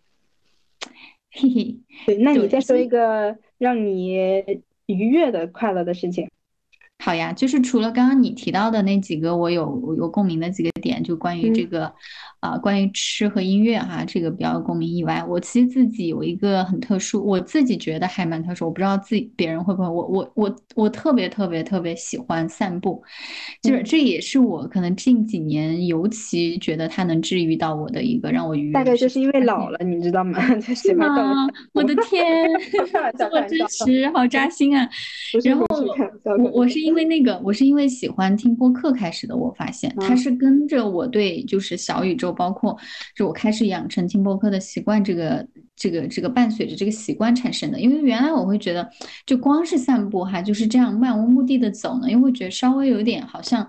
嘿嘿，对，那你再说一个让你愉悦的、快乐的事情。好呀，就是除了刚刚你提到的那几个我有有共鸣的几个点，就关于这个，啊，关于吃和音乐哈，这个比较有共鸣以外，我其实自己有一个很特殊，我自己觉得还蛮特殊，我不知道自己别人会不会，我我我我特别特别特别喜欢散步，就是这也是我可能近几年尤其觉得它能治愈到我的一个让我愉悦。大概就是因为老了，你知道吗？才喜欢吗？我的 天，这么真实，好扎心啊！然后我我是因因为那个，我是因为喜欢听播客开始的。我发现它是跟着我对就是小宇宙，包括就我开始养成听播客的习惯，这个这个这个伴随着这个习惯产生的。因为原来我会觉得，就光是散步哈，就是这样漫无目的的走呢，因为会觉得稍微有点好像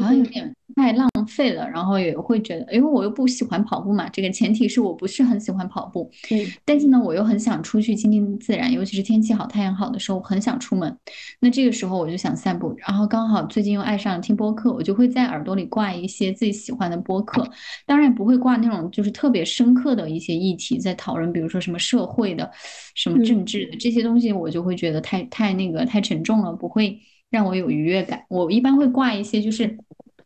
好像有点。太浪费了，然后也会觉得，因为我又不喜欢跑步嘛，这个前提是我不是很喜欢跑步，嗯，但是呢，我又很想出去亲近自然，尤其是天气好、太阳好的时候，我很想出门。那这个时候我就想散步，然后刚好最近又爱上了听播客，我就会在耳朵里挂一些自己喜欢的播客，当然不会挂那种就是特别深刻的一些议题在讨论，比如说什么社会的、什么政治的这些东西，我就会觉得太太那个太沉重了，不会让我有愉悦感。我一般会挂一些就是。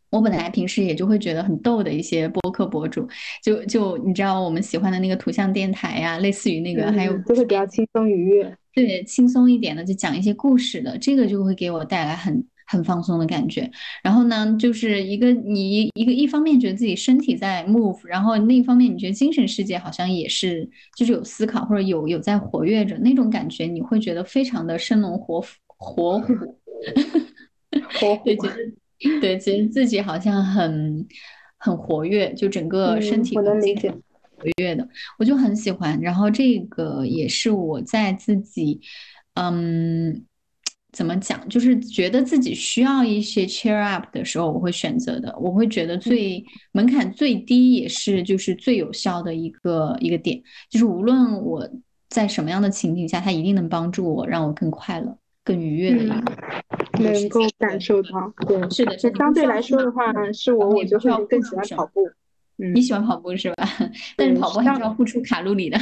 我本来平时也就会觉得很逗的一些播客博主，就就你知道我们喜欢的那个图像电台呀，类似于那个，还有就会比较轻松愉悦，对，轻松一点的，就讲一些故事的，这个就会给我带来很很放松的感觉。然后呢，就是一个你一个一方面觉得自己身体在 move，然后另一方面你觉得精神世界好像也是就是有思考或者有有在活跃着那种感觉，你会觉得非常的生龙活活虎，活虎，对，觉得。对，其实自己好像很很活跃，就整个身体能理解活跃的，我就很喜欢。然后这个也是我在自己，嗯，怎么讲，就是觉得自己需要一些 cheer up 的时候，我会选择的。我会觉得最门槛最低，也是就是最有效的一个一个点，就是无论我在什么样的情景下，它一定能帮助我，让我更快乐。更愉悦的一个，能够感受到，对，是的。相对来说的话，是我，我就会更喜欢跑步。嗯，你喜欢跑步是吧？但是跑步还是要付出卡路里的。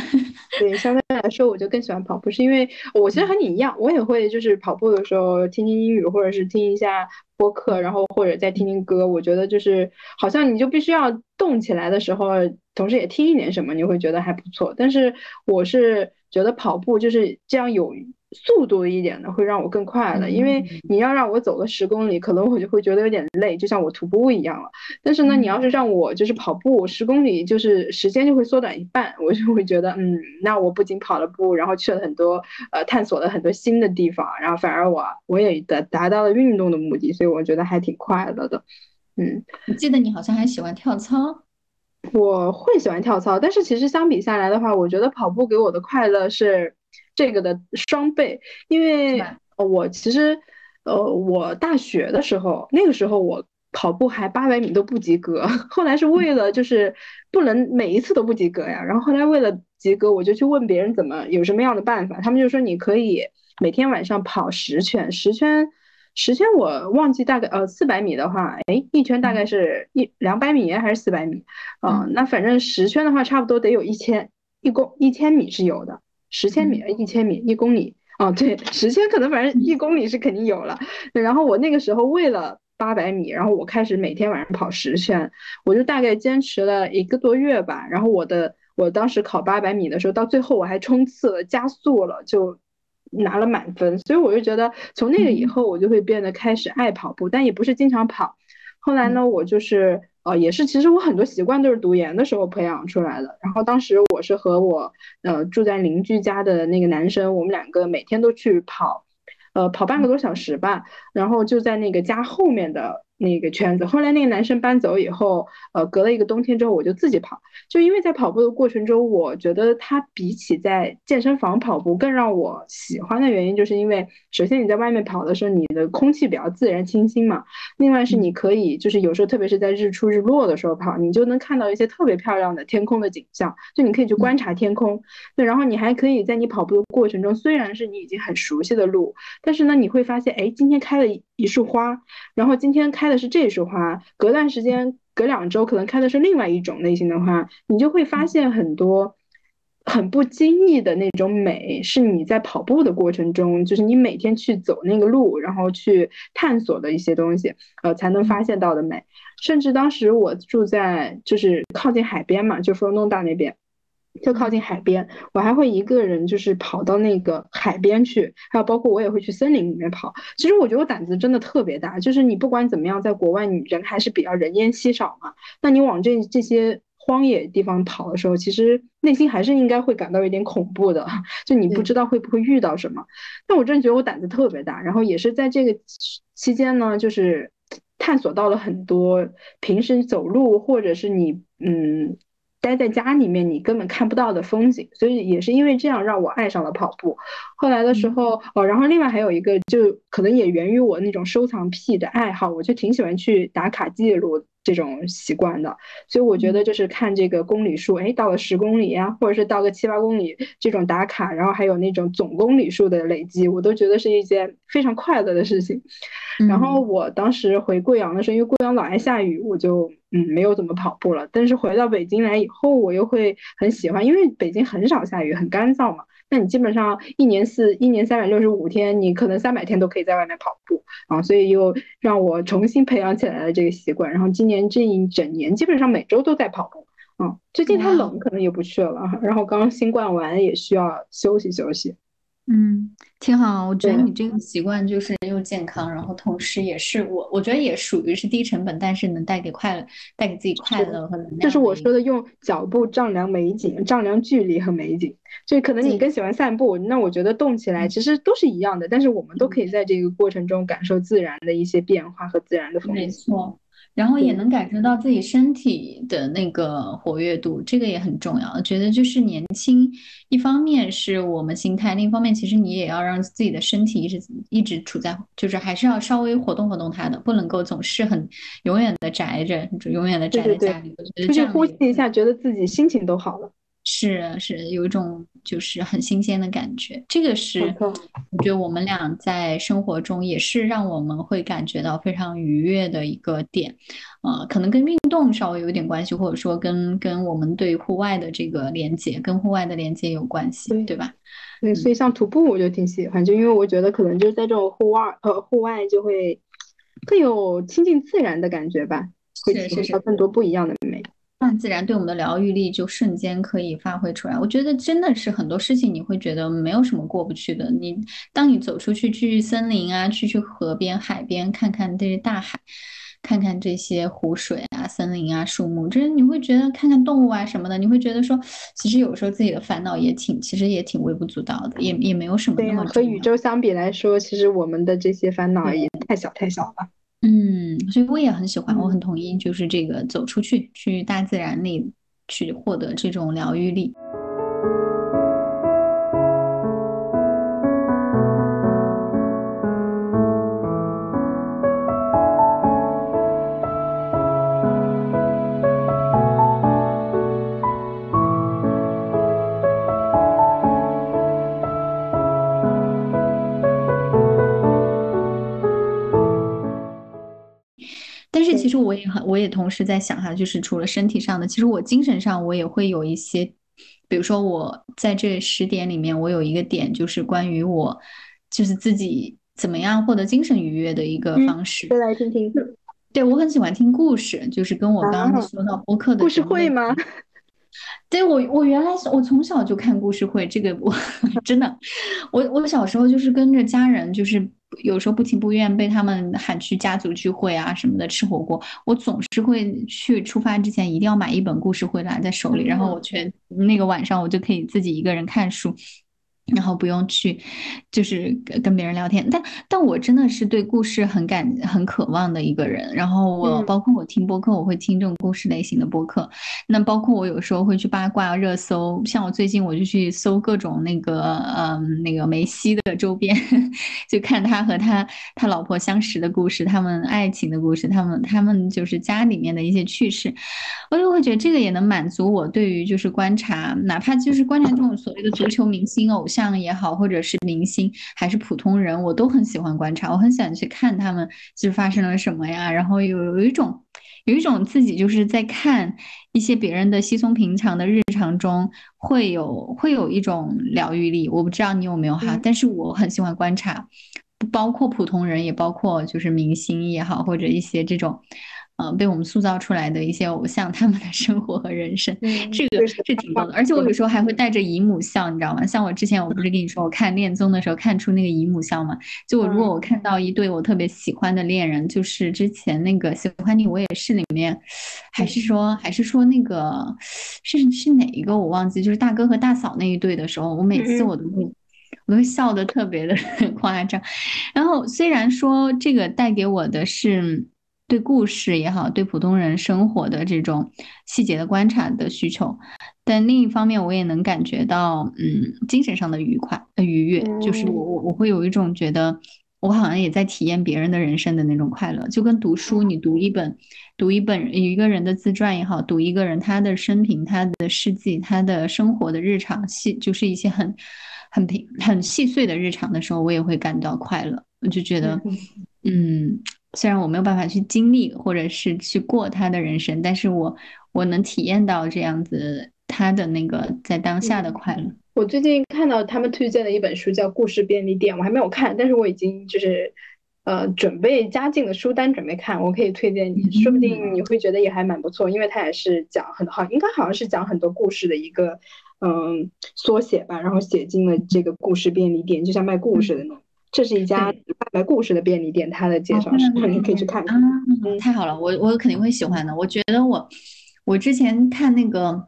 对，相对来说，我就更喜欢跑步，是因为我其实和你一样，我也会就是跑步的时候听听英语，或者是听一下播客，然后或者再听听歌。我觉得就是好像你就必须要动起来的时候，同时也听一点什么，你会觉得还不错。但是我是觉得跑步就是这样有。速度一点的会让我更快的，因为你要让我走个十公里，可能我就会觉得有点累，就像我徒步一样了。但是呢，你要是让我就是跑步十公里，就是时间就会缩短一半，我就会觉得，嗯，那我不仅跑了步，然后去了很多呃探索了很多新的地方，然后反而我我也达达到了运动的目的，所以我觉得还挺快乐的。嗯，我记得你好像还喜欢跳操，我会喜欢跳操，但是其实相比下来的话，我觉得跑步给我的快乐是。这个的双倍，因为我其实，呃，我大学的时候，那个时候我跑步还八百米都不及格，后来是为了就是不能每一次都不及格呀，然后后来为了及格，我就去问别人怎么有什么样的办法，他们就说你可以每天晚上跑十圈，十圈，十圈我忘记大概呃四百米的话，哎，一圈大概是一两百米还是四百米啊？那反正十圈的话，差不多得有一千一公一千米是有的。十千米、一千米、一公里，哦，对，十圈可能反正一公里是肯定有了。然后我那个时候为了八百米，然后我开始每天晚上跑十圈，我就大概坚持了一个多月吧。然后我的我当时考八百米的时候，到最后我还冲刺了，加速了，就拿了满分。所以我就觉得从那个以后，我就会变得开始爱跑步，但也不是经常跑。后来呢，我就是。呃，也是，其实我很多习惯都是读研的时候培养出来的。然后当时我是和我呃住在邻居家的那个男生，我们两个每天都去跑，呃，跑半个多小时吧。然后就在那个家后面的。那个圈子，后来那个男生搬走以后，呃，隔了一个冬天之后，我就自己跑。就因为在跑步的过程中，我觉得它比起在健身房跑步更让我喜欢的原因，就是因为首先你在外面跑的时候，你的空气比较自然清新嘛。另外是你可以，就是有时候特别是在日出日落的时候跑，你就能看到一些特别漂亮的天空的景象，就你可以去观察天空。对，然后你还可以在你跑步的过程中，虽然是你已经很熟悉的路，但是呢，你会发现，哎，今天开了一束花，然后今天开。开的是这束花，隔段时间隔两周可能开的是另外一种类型的花，你就会发现很多很不经意的那种美，是你在跑步的过程中，就是你每天去走那个路，然后去探索的一些东西，呃，才能发现到的美。甚至当时我住在就是靠近海边嘛，就佛罗伦大那边。就靠近海边，我还会一个人就是跑到那个海边去，还有包括我也会去森林里面跑。其实我觉得我胆子真的特别大，就是你不管怎么样，在国外你人还是比较人烟稀少嘛，那你往这这些荒野地方跑的时候，其实内心还是应该会感到有点恐怖的，就你不知道会不会遇到什么。但我真的觉得我胆子特别大，然后也是在这个期间呢，就是探索到了很多平时走路或者是你嗯。待在家里面，你根本看不到的风景，所以也是因为这样让我爱上了跑步。后来的时候，哦，然后另外还有一个，就可能也源于我那种收藏癖的爱好，我就挺喜欢去打卡记录。这种习惯的，所以我觉得就是看这个公里数，哎，到了十公里呀，或者是到个七八公里这种打卡，然后还有那种总公里数的累积，我都觉得是一件非常快乐的事情。然后我当时回贵阳的时候，因为贵阳老爱下雨，我就嗯没有怎么跑步了。但是回到北京来以后，我又会很喜欢，因为北京很少下雨，很干燥嘛。那你基本上一年四一年三百六十五天，你可能三百天都可以在外面跑步啊，所以又让我重新培养起来了这个习惯。然后今年这一整年基本上每周都在跑步，嗯，最近太冷可能也不去了。然后刚新冠完也需要休息休息。嗯，挺好。我觉得你这个习惯就是又健康，然后同时也是我，我觉得也属于是低成本，但是能带给快乐，带给自己快乐和能量。这是我说的，用脚步丈量美景，丈量距离和美景。就可能你更喜欢散步，那我觉得动起来其实都是一样的，但是我们都可以在这个过程中感受自然的一些变化和自然的风景。没错。然后也能感受到自己身体的那个活跃度，这个也很重要。觉得就是年轻，一方面是我们心态，另一方面其实你也要让自己的身体一直一直处在，就是还是要稍微活动活动它的，不能够总是很永远的宅着，永远的宅在家里。出去呼吸一下，觉得自己心情都好了。是是有一种就是很新鲜的感觉，这个是我觉得我们俩在生活中也是让我们会感觉到非常愉悦的一个点，呃，可能跟运动稍微有点关系，或者说跟跟我们对户外的这个连接，跟户外的连接有关系，对吧？对，所以像徒步我就挺喜欢，就因为我觉得可能就是在这种户外呃户外就会更有亲近自然的感觉吧，会体会到更多不一样的美。大自然对我们的疗愈力就瞬间可以发挥出来。我觉得真的是很多事情你会觉得没有什么过不去的。你当你走出去去森林啊，去去河边、海边看看这些大海，看看这些湖水啊、森林啊、树木，这你会觉得看看动物啊什么的，你会觉得说，其实有时候自己的烦恼也挺，其实也挺微不足道的，也也没有什么那么。和宇宙相比来说，其实我们的这些烦恼也太小太小了。嗯，所以我也很喜欢，我很同意，就是这个走出去，去大自然里去获得这种疗愈力。实我也很，我也同时在想哈，就是除了身体上的，其实我精神上我也会有一些，比如说我在这十点里面，我有一个点就是关于我，就是自己怎么样获得精神愉悦的一个方式。说来听听。对我很喜欢听故事，就是跟我刚刚说到播客的故事会吗？对我，我原来是我从小就看故事会，这个我 真的，我我小时候就是跟着家人，就是有时候不情不愿被他们喊去家族聚会啊什么的吃火锅，我总是会去出发之前一定要买一本故事会拿在手里，然后我全那个晚上我就可以自己一个人看书。然后不用去，就是跟别人聊天。但但我真的是对故事很感很渴望的一个人。然后我包括我听播客，我会听这种故事类型的播客。那包括我有时候会去八卦热搜，像我最近我就去搜各种那个嗯那个梅西的周边，就看他和他他老婆相识的故事，他们爱情的故事，他们他们就是家里面的一些趣事。我就会觉得这个也能满足我对于就是观察，哪怕就是观察这种所谓的足球明星偶像。像也好，或者是明星，还是普通人，我都很喜欢观察，我很喜欢去看他们就是发生了什么呀，然后有有一种有一种自己就是在看一些别人的稀松平常的日常中，会有会有一种疗愈力。我不知道你有没有哈，但是我很喜欢观察，不包括普通人，也包括就是明星也好，或者一些这种。嗯，被我们塑造出来的一些偶像，他们的生活和人生，这个是挺多的。而且我有时候还会带着姨母笑，你知道吗？像我之前我不是跟你说，我看恋综的时候看出那个姨母笑吗？就我如果我看到一对我特别喜欢的恋人，就是之前那个《喜欢你我也是》里面，还是说还是说那个是是哪一个我忘记，就是大哥和大嫂那一对的时候，我每次我都会我都会笑得特别的 夸张。然后虽然说这个带给我的是。对故事也好，对普通人生活的这种细节的观察的需求，但另一方面，我也能感觉到，嗯，精神上的愉快、呃愉悦，就是我我我会有一种觉得，我好像也在体验别人的人生的那种快乐，就跟读书，你读一本，读一本一个人的自传也好，读一个人他的生平、他的事迹、他的生活的日常细，就是一些很很平很细碎的日常的时候，我也会感到快乐，我就觉得，嗯。虽然我没有办法去经历或者是去过他的人生，但是我我能体验到这样子他的那个在当下的快乐。我最近看到他们推荐的一本书叫《故事便利店》，我还没有看，但是我已经就是呃准备加进了书单，准备看。我可以推荐你，说不定你会觉得也还蛮不错，因为它也是讲很好，应该好像是讲很多故事的一个嗯缩写吧，然后写进了这个故事便利店，就像卖故事的那种。这是一家卖故事的便利店，它的介绍是，你可以去看看。嗯，太好了，我我肯定会喜欢的。我觉得我我之前看那个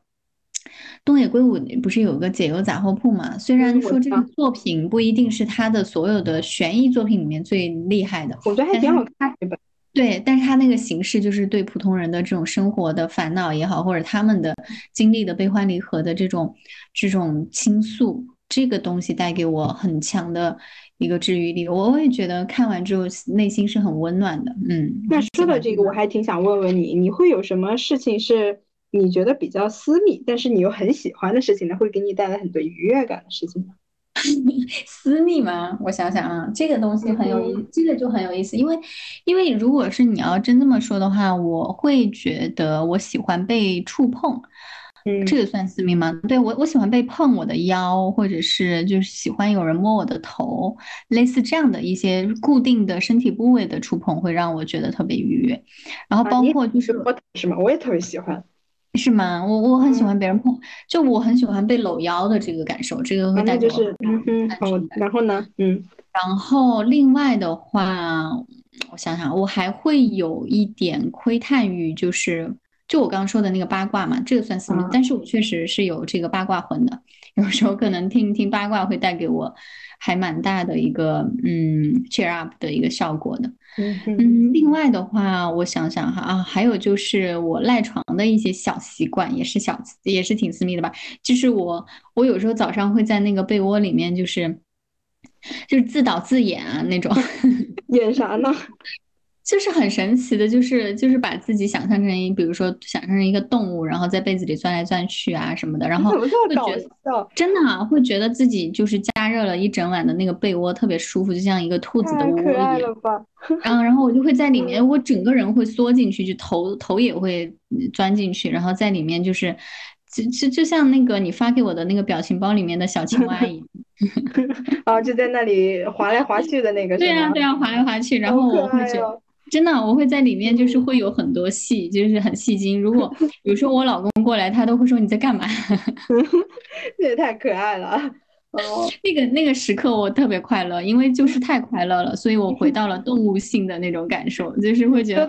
东野圭吾不是有个解忧杂货铺嘛？虽然说这个作品不一定是他的所有的悬疑作品里面最厉害的，我觉得还挺好看这本。对，但是他那个形式就是对普通人的这种生活的烦恼也好，或者他们的经历的悲欢离合的这种这种倾诉，这个东西带给我很强的。一个治愈力，我我也觉得看完之后内心是很温暖的。嗯，那说到这个，我还挺想问问你，你会有什么事情是你觉得比较私密，但是你又很喜欢的事情呢？会给你带来很多愉悦感的事情吗？私密吗？我想想啊，这个东西很有意，这个就很有意思，因为因为如果是你要真这么说的话，我会觉得我喜欢被触碰。这个算私密吗？对我，我喜欢被碰我的腰，或者是就是喜欢有人摸我的头，类似这样的一些固定的身体部位的触碰，会让我觉得特别愉悦。然后包括就是是吗？我也特别喜欢，是吗？我我很喜欢别人碰，就我很喜欢被搂腰的这个感受，这个会带给我嗯然后呢？嗯，然后另外的话，我想想，我还会有一点窥探欲，就是。就我刚刚说的那个八卦嘛，这个算私密，但是我确实是有这个八卦魂的，有时候可能听听八卦会带给我还蛮大的一个嗯 cheer up 的一个效果的。嗯，另外的话，我想想哈啊，还有就是我赖床的一些小习惯，也是小也是挺私密的吧。就是我我有时候早上会在那个被窝里面，就是就是自导自演啊那种，演啥呢？就是很神奇的，就是就是把自己想象成一，比如说想象成一个动物，然后在被子里钻来钻去啊什么的，然后会觉得真的会觉得自己就是加热了一整晚的那个被窝特别舒服，就像一个兔子的窝一样。然后然后我就会在里 面，我整个人会缩进去，就头头也会钻进去，然后在里面就是就就就像那个你发给我的那个表情包里面的小青蛙一样。啊，就在那里滑来滑去的那个。对呀对呀，滑来滑去，然后我会觉得。真的，我会在里面，就是会有很多戏，就是很戏精。如果 比如说我老公过来，他都会说你在干嘛？这也太可爱了。哦，那个那个时刻我特别快乐，因为就是太快乐了，所以我回到了动物性的那种感受，就是会觉得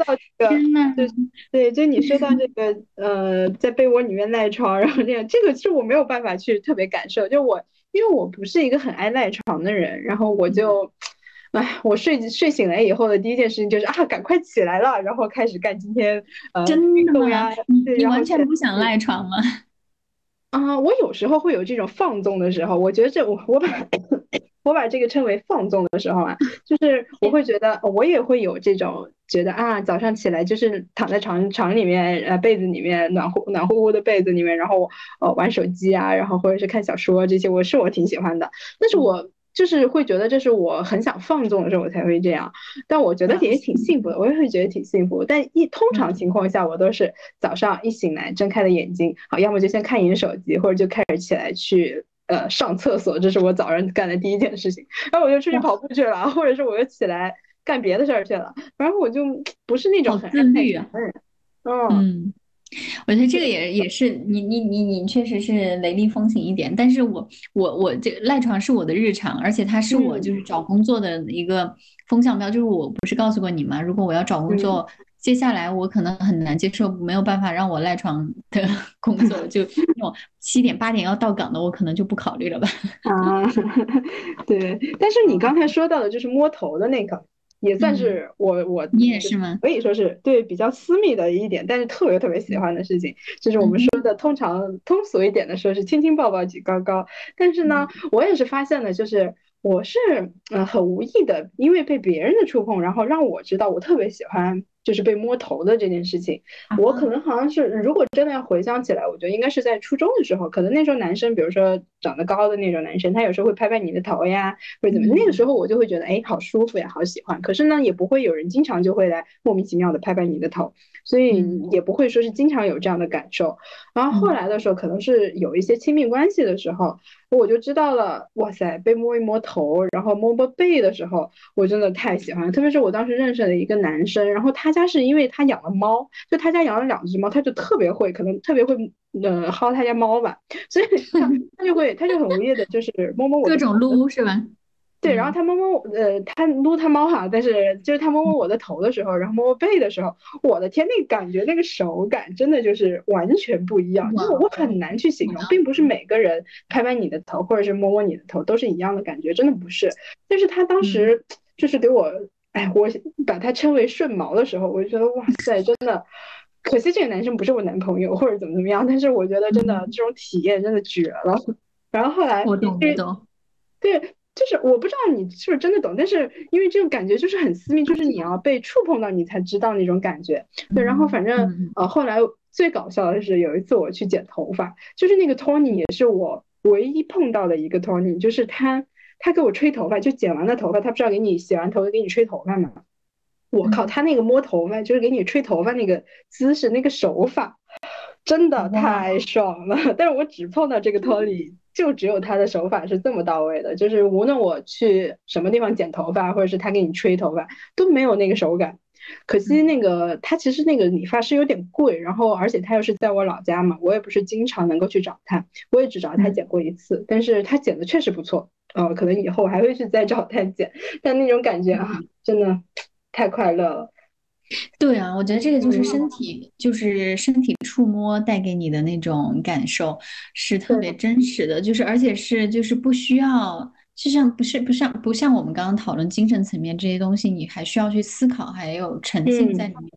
天呐，对对，就你说到这个呃，在被窝里面赖床，然后这样，这个是我没有办法去特别感受，就我因为我不是一个很爱赖床的人，然后我就。哎，我睡睡醒来以后的第一件事情就是啊，赶快起来了，然后开始干今天呃运动呀。你完全不想赖床吗？啊，我有时候会有这种放纵的时候。我觉得这我我把我把这个称为放纵的时候啊，就是 我会觉得我也会有这种觉得啊，早上起来就是躺在床床里面呃被子里面暖乎暖乎乎的被子里面，然后呃玩手机啊，然后或者是看小说这些，我是我挺喜欢的。但是我。就是会觉得这是我很想放纵的时候我才会这样，但我觉得也挺幸福的，我也会觉得挺幸福。但一通常情况下，我都是早上一醒来睁开了眼睛，好，要么就先看一眼手机，或者就开始起来去呃上厕所，这是我早上干的第一件事情。然后我就出去跑步去了，或者是我又起来干别的事儿去了。反正我就不是那种很自律啊，嗯。我觉得这个也也是你你你你确实是雷厉风行一点，但是我我我这赖床是我的日常，而且它是我就是找工作的一个风向标，就是我不是告诉过你吗？如果我要找工作，接下来我可能很难接受，没有办法让我赖床的 工作，就 那种七点八点要到岗的，我可能就不考虑了吧。啊，对，但是你刚才说到的就是摸头的那个。也算是我我你也是吗？可以说是对比较私密的一点，但是特别特别喜欢的事情，就是我们说的通常通俗一点的说是亲亲抱抱举高高。但是呢，我也是发现了，就是我是嗯很无意的，因为被别人的触碰，然后让我知道我特别喜欢。就是被摸头的这件事情，我可能好像是，如果真的要回想起来，我觉得应该是在初中的时候，可能那时候男生，比如说长得高的那种男生，他有时候会拍拍你的头呀，或者怎么，那个时候我就会觉得，哎，好舒服呀，好喜欢。可是呢，也不会有人经常就会来莫名其妙的拍拍你的头，所以也不会说是经常有这样的感受。然后后来的时候，可能是有一些亲密关系的时候。我就知道了，哇塞，被摸一摸头，然后摸摸背的时候，我真的太喜欢了。特别是我当时认识了一个男生，然后他家是因为他养了猫，就他家养了两只猫，他就特别会，可能特别会，呃，薅他家猫吧，所以他 他就会，他就很无业的，就是摸摸我各种撸是吧？对，然后他摸摸呃，他撸他猫哈，但是就是他摸摸我的头的时候，然后摸摸背的时候，我的天，那个感觉，那个手感真的就是完全不一样，就是我很难去形容，并不是每个人拍拍你的头或者是摸摸你的头都是一样的感觉，真的不是。但是他当时就是给我，哎，我把他称为顺毛的时候，我就觉得哇塞，真的，可惜这个男生不是我男朋友或者怎么怎么样，但是我觉得真的这种体验真的绝了。然后后来我懂，我懂，对。就是我不知道你是不是真的懂，但是因为这种感觉就是很私密，就是你要被触碰到你才知道那种感觉。对，然后反正呃后来最搞笑的是有一次我去剪头发，就是那个 Tony 也是我唯一碰到的一个 Tony，就是他他给我吹头发，就剪完了头发，他不是要给你洗完头给你吹头发吗？我靠，他那个摸头发就是给你吹头发那个姿势那个手法，真的太爽了。但是我只碰到这个 Tony。就只有他的手法是这么到位的，就是无论我去什么地方剪头发，或者是他给你吹头发，都没有那个手感。可惜那个他其实那个理发师有点贵，然后而且他又是在我老家嘛，我也不是经常能够去找他，我也只找他剪过一次，但是他剪的确实不错，呃，可能以后还会去再找他剪，但那种感觉啊，真的太快乐了。对啊，我觉得这个就是身体，就是身体触摸带给你的那种感受，是特别真实的，就是而且是就是不需要，就像不是不像不像我们刚刚讨论精神层面这些东西，你还需要去思考，还有沉浸在里面。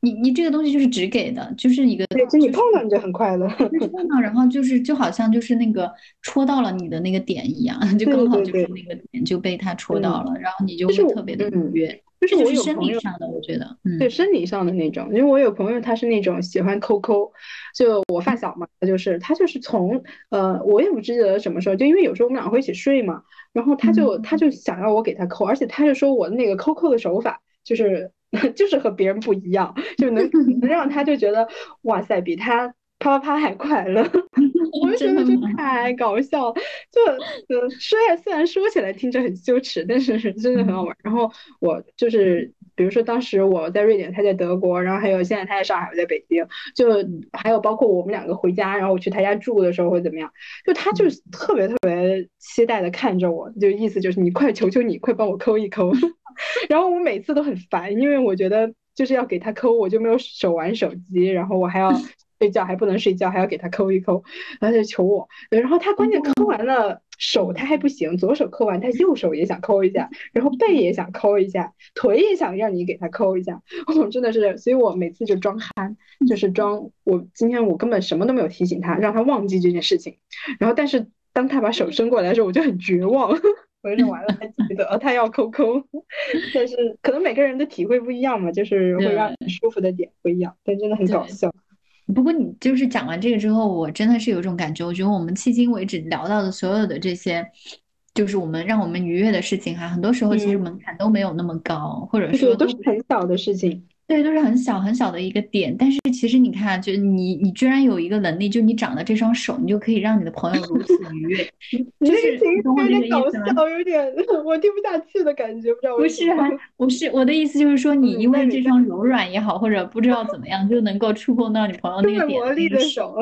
你你这个东西就是只给的，就是一个，对，就你碰到你就很快乐，碰到然后就是就好像就是那个戳到了你的那个点一样，就刚好就是那个点就被他戳到了，然后你就会特别的愉悦。就是我有生理上的，我觉得，对生理上的那种，因为我有朋友，他是那种喜欢抠抠，就我发小嘛，他就是他就是从呃，我也不记得什么时候，就因为有时候我们俩会一起睡嘛，然后他就他就想要我给他抠，而且他就说我的那个抠抠的手法就是 就是和别人不一样，就能能让他就觉得哇塞，比他。啪啪啪还快乐，我就觉得这太搞笑，就呃虽然虽然说起来听着很羞耻，但是真的很好玩。然后我就是比如说当时我在瑞典，他在德国，然后还有现在他在上海，我在北京，就还有包括我们两个回家，然后我去他家住的时候会怎么样，就他就特别特别期待的看着我，就意思就是你快求求你快帮我抠一抠，然后我每次都很烦，因为我觉得就是要给他抠，我就没有手玩手机，然后我还要。睡觉还不能睡觉，还要给他抠一抠，然后就求我。然后他关键抠完了手他还不行，左手抠完他右手也想抠一下，然后背也想抠一下，腿也想让你给他抠一下。我真的是，所以我每次就装憨，就是装我今天我根本什么都没有提醒他，让他忘记这件事情。然后但是当他把手伸过来的时候，我就很绝望，我就完了，还记得他要抠抠。但是可能每个人的体会不一样嘛，就是会让你舒服的点不一样，但真的很搞笑。不过你就是讲完这个之后，我真的是有一种感觉，我觉得我们迄今为止聊到的所有的这些就是我们让我们愉悦的事情哈，很多时候其实门槛都没有那么高，或者说都是很小的事情。对，都是很小很小的一个点，但是其实你看，就你你居然有一个能力，就你长的这双手，你就可以让你的朋友如此愉悦，就是有点搞笑，有点我听不下去的感觉，不知道不是还 不是我的意思就是说，你因为这双柔软也好，或者不知道怎么样，就能够触碰到你朋友那个点，魔力的手。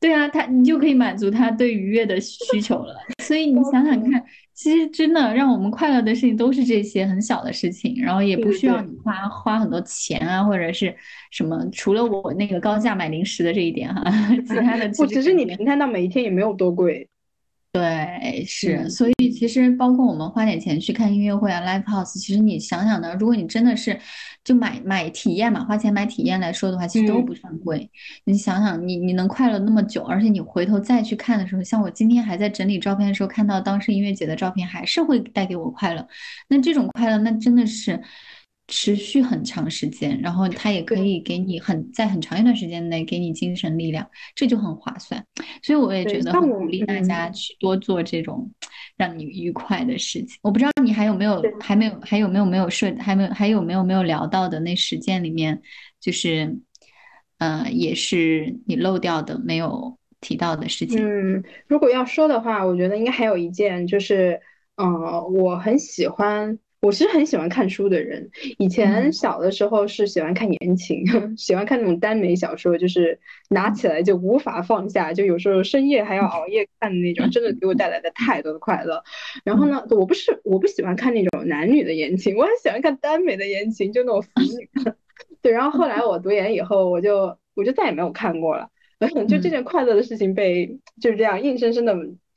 对啊，他你就可以满足他对愉悦的需求了。所以你 想想看，其实真的让我们快乐的事情都是这些很小的事情，然后也不需要你花花很多钱啊，或者是什么。除了我那个高价买零食的这一点哈，其他的不，其实你平摊到每一天也没有多贵。对，是，所以其实包括我们花点钱去看音乐会啊，live house，其实你想想呢，如果你真的是就买买体验嘛，花钱买体验来说的话，其实都不算贵。你想想，你你能快乐那么久，而且你回头再去看的时候，像我今天还在整理照片的时候，看到当时音乐节的照片，还是会带给我快乐。那这种快乐，那真的是。持续很长时间，然后它也可以给你很在很长一段时间内给你精神力量，这就很划算。所以我也觉得很鼓励大家去多做这种让你愉快的事情。我不知道你还有没有还没有还有没有没有设还没有还有没有没有聊到的那十件里面，就是呃也是你漏掉的没有提到的事情。嗯，如果要说的话，我觉得应该还有一件就是，嗯，我很喜欢。我是很喜欢看书的人，以前小的时候是喜欢看言情，喜欢看那种耽美小说，就是拿起来就无法放下，就有时候深夜还要熬夜看的那种，真的给我带来了太多的快乐。然后呢，我不是我不喜欢看那种男女的言情，我很喜欢看耽美的言情，就那种腐女。对，然后后来我读研以后，我就我就再也没有看过了，就这件快乐的事情被就是这样硬生生的。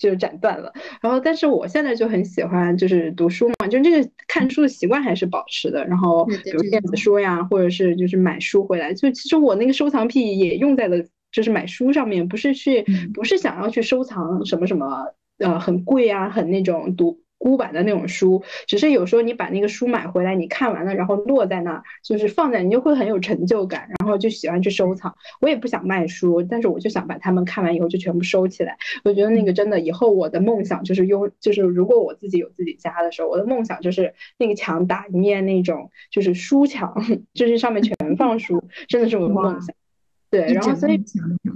就斩断了，然后但是我现在就很喜欢就是读书嘛，就这个看书的习惯还是保持的。然后比如电子书呀，或者是就是买书回来，就其实我那个收藏癖也用在了就是买书上面，不是去不是想要去收藏什么什么呃很贵啊，很那种读。孤版的那种书，只是有时候你把那个书买回来，你看完了，然后落在那儿，就是放在，你就会很有成就感，然后就喜欢去收藏。我也不想卖书，但是我就想把它们看完以后就全部收起来。我觉得那个真的，以后我的梦想就是拥，就是如果我自己有自己家的时候，我的梦想就是那个墙打一面那种，就是书墙，就是上面全放书，真的是我的梦想。对，然后所以，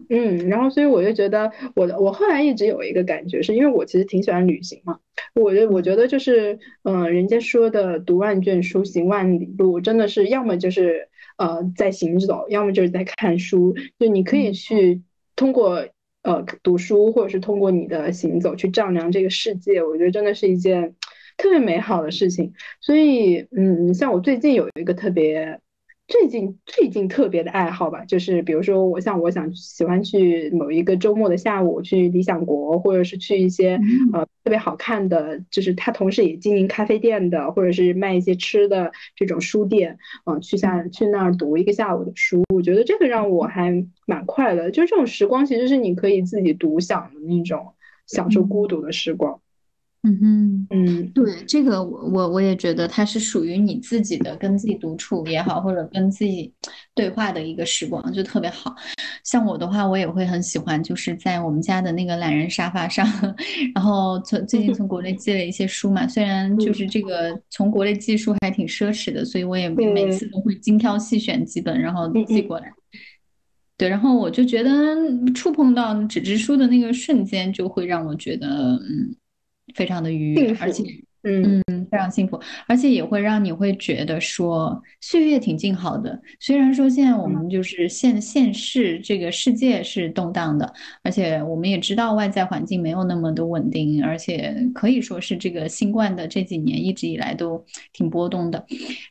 嗯，然后所以我就觉得，我我后来一直有一个感觉，是因为我其实挺喜欢旅行嘛，我就我觉得就是，嗯，人家说的读万卷书，行万里路，真的是要么就是呃在行走，要么就是在看书，就你可以去通过呃读书，或者是通过你的行走去丈量这个世界，我觉得真的是一件特别美好的事情。所以，嗯，像我最近有一个特别。最近最近特别的爱好吧，就是比如说我像我想喜欢去某一个周末的下午去理想国，或者是去一些呃特别好看的，就是他同时也经营咖啡店的，或者是卖一些吃的这种书店，嗯，去下去那儿读一个下午的书，我觉得这个让我还蛮快乐。就这种时光其实是你可以自己独享的那种享受孤独的时光。嗯哼，嗯，对，这个我我我也觉得它是属于你自己的，跟自己独处也好，或者跟自己对话的一个时光，就特别好。像我的话，我也会很喜欢，就是在我们家的那个懒人沙发上，然后从最近从国内寄了一些书嘛，虽然就是这个从国内寄书还挺奢侈的，所以我也每次都会精挑细选几本，然后寄过来。对，然后我就觉得触碰到纸质书的那个瞬间，就会让我觉得，嗯。非常的愉悦，而且，嗯嗯，非常幸福，而且也会让你会觉得说岁月挺静好的。虽然说现在我们就是现现世这个世界是动荡的，而且我们也知道外在环境没有那么的稳定，而且可以说是这个新冠的这几年一直以来都挺波动的。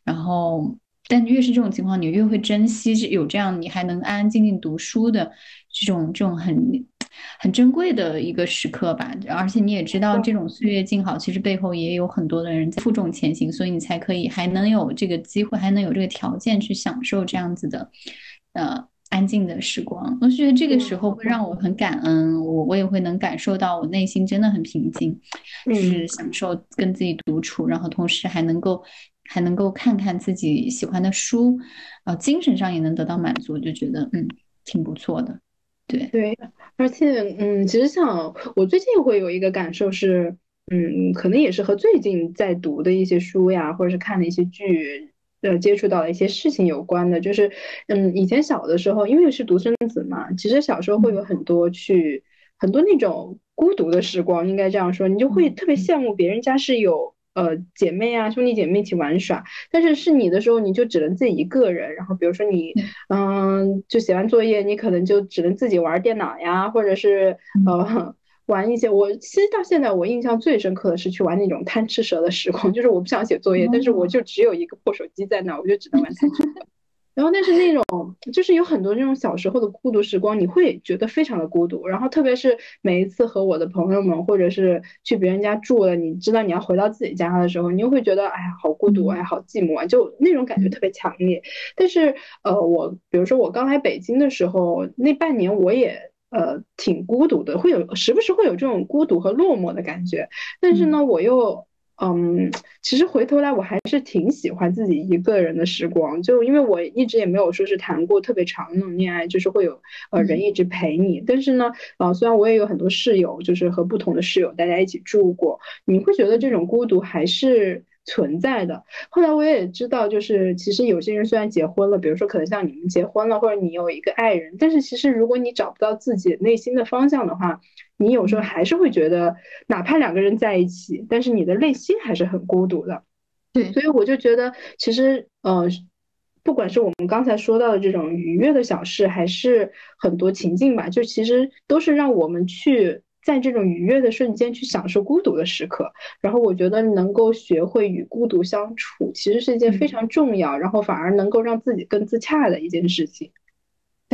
然后，但越是这种情况，你越会珍惜有这样你还能安安静静读书的这种这种很。很珍贵的一个时刻吧，而且你也知道，这种岁月静好，其实背后也有很多的人在负重前行，所以你才可以还能有这个机会，还能有这个条件去享受这样子的，呃，安静的时光。我觉得这个时候会让我很感恩，我我也会能感受到我内心真的很平静，就是享受跟自己独处，然后同时还能够还能够看看自己喜欢的书，呃，精神上也能得到满足，就觉得嗯，挺不错的。对对，而且嗯，其实像我最近会有一个感受是，嗯，可能也是和最近在读的一些书呀，或者是看的一些剧，呃，接触到的一些事情有关的。就是，嗯，以前小的时候，因为是独生子嘛，其实小时候会有很多去很多那种孤独的时光，应该这样说，你就会特别羡慕别人家是有呃姐妹啊兄弟姐妹一起玩耍，但是是你的时候，你就只能自己一个人。然后比如说你，嗯，就写完作业，你可能就只能自己玩电脑呀，或者是呃。玩一些，我其实到现在我印象最深刻的是去玩那种贪吃蛇的时光，就是我不想写作业，但是我就只有一个破手机在那，我就只能玩贪吃蛇。然后但是那种就是有很多那种小时候的孤独时光，你会觉得非常的孤独。然后特别是每一次和我的朋友们，或者是去别人家住了，你知道你要回到自己家的时候，你又会觉得哎呀好孤独，哎好寂寞啊，就那种感觉特别强烈。但是呃，我比如说我刚来北京的时候，那半年我也。呃，挺孤独的，会有时不时会有这种孤独和落寞的感觉。但是呢，我又，嗯，其实回头来我还是挺喜欢自己一个人的时光。就因为我一直也没有说是谈过特别长的那种恋爱，就是会有呃人一直陪你。但是呢，呃，虽然我也有很多室友，就是和不同的室友大家一起住过，你会觉得这种孤独还是。存在的。后来我也知道，就是其实有些人虽然结婚了，比如说可能像你们结婚了，或者你有一个爱人，但是其实如果你找不到自己内心的方向的话，你有时候还是会觉得，哪怕两个人在一起，但是你的内心还是很孤独的。对，所以我就觉得，其实呃，不管是我们刚才说到的这种愉悦的小事，还是很多情境吧，就其实都是让我们去。在这种愉悦的瞬间去享受孤独的时刻，然后我觉得能够学会与孤独相处，其实是一件非常重要，然后反而能够让自己更自洽的一件事情。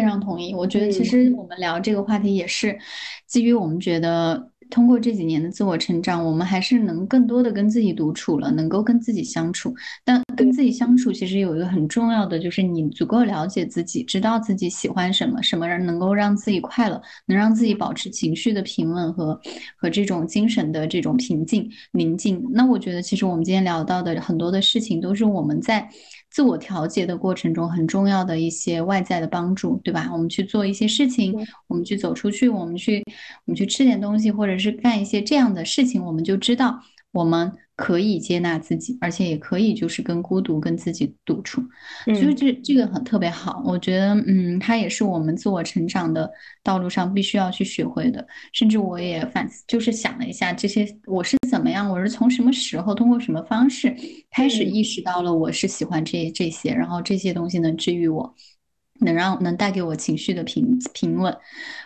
非常同意，我觉得其实我们聊这个话题也是基于我们觉得。通过这几年的自我成长，我们还是能更多的跟自己独处了，能够跟自己相处。但跟自己相处，其实有一个很重要的，就是你足够了解自己，知道自己喜欢什么，什么人能够让自己快乐，能让自己保持情绪的平稳和和这种精神的这种平静宁静。那我觉得，其实我们今天聊到的很多的事情，都是我们在。自我调节的过程中，很重要的一些外在的帮助，对吧？我们去做一些事情，我们去走出去，我们去，我们去吃点东西，或者是干一些这样的事情，我们就知道我们。可以接纳自己，而且也可以就是跟孤独跟自己独处，所以这这个很特别好。我觉得，嗯，它也是我们自我成长的道路上必须要去学会的。甚至我也反思，就是想了一下，这些我是怎么样，我是从什么时候，通过什么方式开始意识到了我是喜欢这这些，然后这些东西能治愈我。能让能带给我情绪的平平稳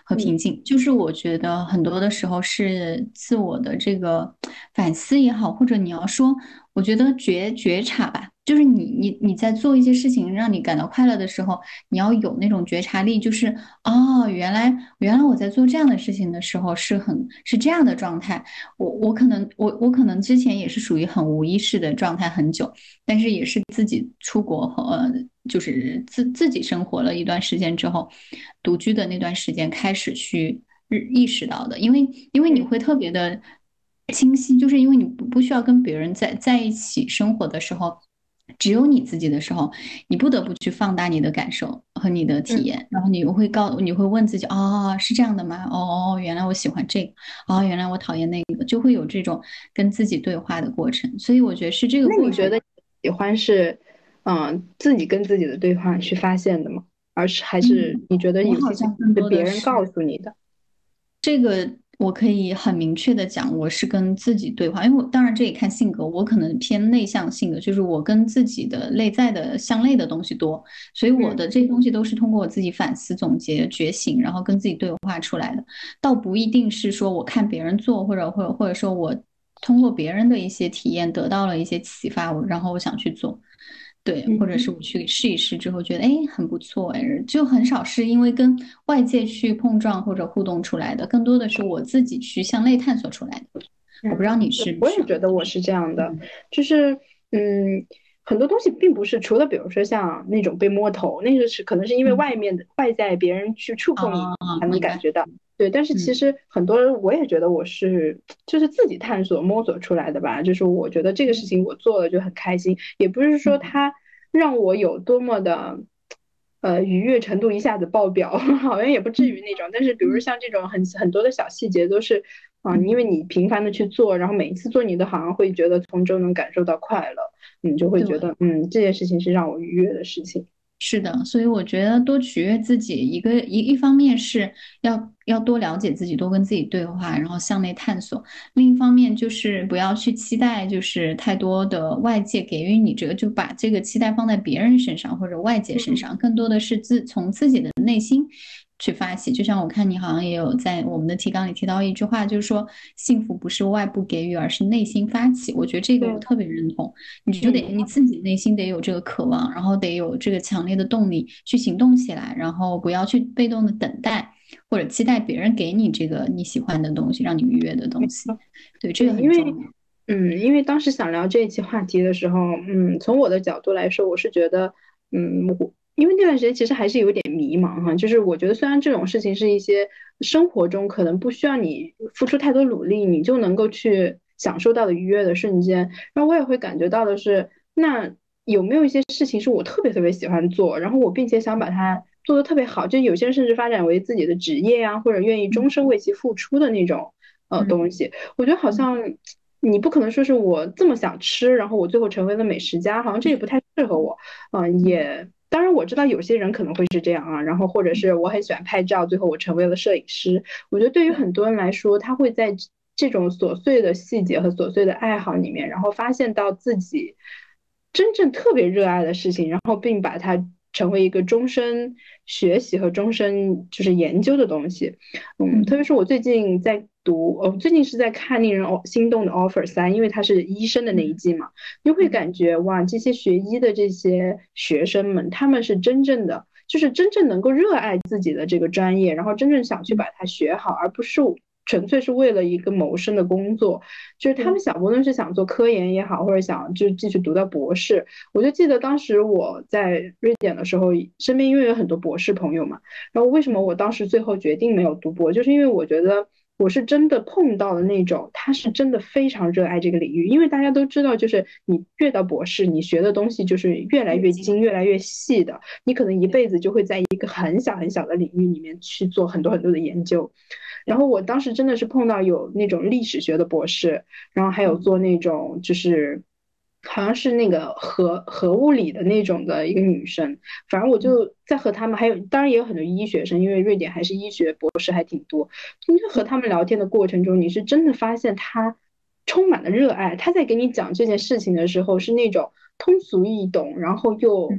和平静，就是我觉得很多的时候是自我的这个反思也好，或者你要说，我觉得觉觉察吧，就是你你你在做一些事情让你感到快乐的时候，你要有那种觉察力，就是哦，原来原来我在做这样的事情的时候是很是这样的状态，我我可能我我可能之前也是属于很无意识的状态很久，但是也是自己出国和。就是自自己生活了一段时间之后，独居的那段时间开始去意识到的，因为因为你会特别的清晰，就是因为你不不需要跟别人在在一起生活的时候，只有你自己的时候，你不得不去放大你的感受和你的体验，然后你会告你会问自己，哦，是这样的吗？哦哦，原来我喜欢这个，哦，原来我讨厌那个，就会有这种跟自己对话的过程。所以我觉得是这个过程。那你觉得喜欢是？嗯，自己跟自己的对话去发现的吗？而是还是你觉得有些是别人告诉你的？这个我可以很明确的讲，我是跟自己对话，因为我当然这也看性格，我可能偏内向性的，就是我跟自己的内在的向内的东西多，所以我的这些东西都是通过我自己反思、总结、觉醒，然后跟自己对话出来的，倒不一定是说我看别人做，或者或者或者说我通过别人的一些体验得到了一些启发，我然后我想去做。对，或者是我去试一试之后觉得哎很不错哎，就很少是因为跟外界去碰撞或者互动出来的，更多的是我自己去向内探索出来的。我不知道你是，我也觉得我是这样的，就是嗯，很多东西并不是除了比如说像那种被摸头，那个是可能是因为外面的外在别人去触碰你才能感觉到。对，但是其实很多人我也觉得我是就是自己探索摸索出来的吧，就是我觉得这个事情我做了就很开心，也不是说它让我有多么的呃愉悦程度一下子爆表，好像也不至于那种。但是比如像这种很很多的小细节都是啊，因为你频繁的去做，然后每一次做你都好像会觉得从中能感受到快乐，你就会觉得嗯这件事情是让我愉悦的事情。是的，所以我觉得多取悦自己，一个一一方面是要要多了解自己，多跟自己对话，然后向内探索；另一方面就是不要去期待，就是太多的外界给予你这个，就把这个期待放在别人身上或者外界身上，更多的是自从自己的内心。去发起，就像我看你好像也有在我们的提纲里提到一句话，就是说幸福不是外部给予，而是内心发起。我觉得这个我特别认同。你就得你自己内心得有这个渴望，然后得有这个强烈的动力去行动起来，然后不要去被动的等待或者期待别人给你这个你喜欢的东西，让你愉悦的东西。对，这个很重要。嗯，因为当时想聊这一期话题的时候，嗯，从我的角度来说，我是觉得，嗯，我。因为那段时间其实还是有点迷茫哈，就是我觉得虽然这种事情是一些生活中可能不需要你付出太多努力，你就能够去享受到的愉悦的瞬间，然后我也会感觉到的是，那有没有一些事情是我特别特别喜欢做，然后我并且想把它做得特别好，就有些人甚至发展为自己的职业呀，或者愿意终身为其付出的那种呃东西，我觉得好像你不可能说是我这么想吃，然后我最后成为了美食家，好像这也不太适合我，嗯，也。当然我知道有些人可能会是这样啊，然后或者是我很喜欢拍照，最后我成为了摄影师。我觉得对于很多人来说，他会在这种琐碎的细节和琐碎的爱好里面，然后发现到自己真正特别热爱的事情，然后并把它成为一个终身学习和终身就是研究的东西。嗯，特别是我最近在。读哦，最近是在看令人哦心动的 offer 三，因为它是医生的那一季嘛，你会感觉哇，这些学医的这些学生们，他们是真正的，就是真正能够热爱自己的这个专业，然后真正想去把它学好，而不是纯粹是为了一个谋生的工作。就是他们想，无论是想做科研也好，或者想就继续读到博士。我就记得当时我在瑞典的时候，身边因为有很多博士朋友嘛，然后为什么我当时最后决定没有读博，就是因为我觉得。我是真的碰到了那种，他是真的非常热爱这个领域，因为大家都知道，就是你越到博士，你学的东西就是越来越精、越来越细的，你可能一辈子就会在一个很小很小的领域里面去做很多很多的研究。然后我当时真的是碰到有那种历史学的博士，然后还有做那种就是。好像是那个核核物理的那种的一个女生，反正我就在和他们，还有当然也有很多医学生，因为瑞典还是医学博士还挺多。你就和他们聊天的过程中，你是真的发现他充满了热爱。他在给你讲这件事情的时候，是那种通俗易懂，然后又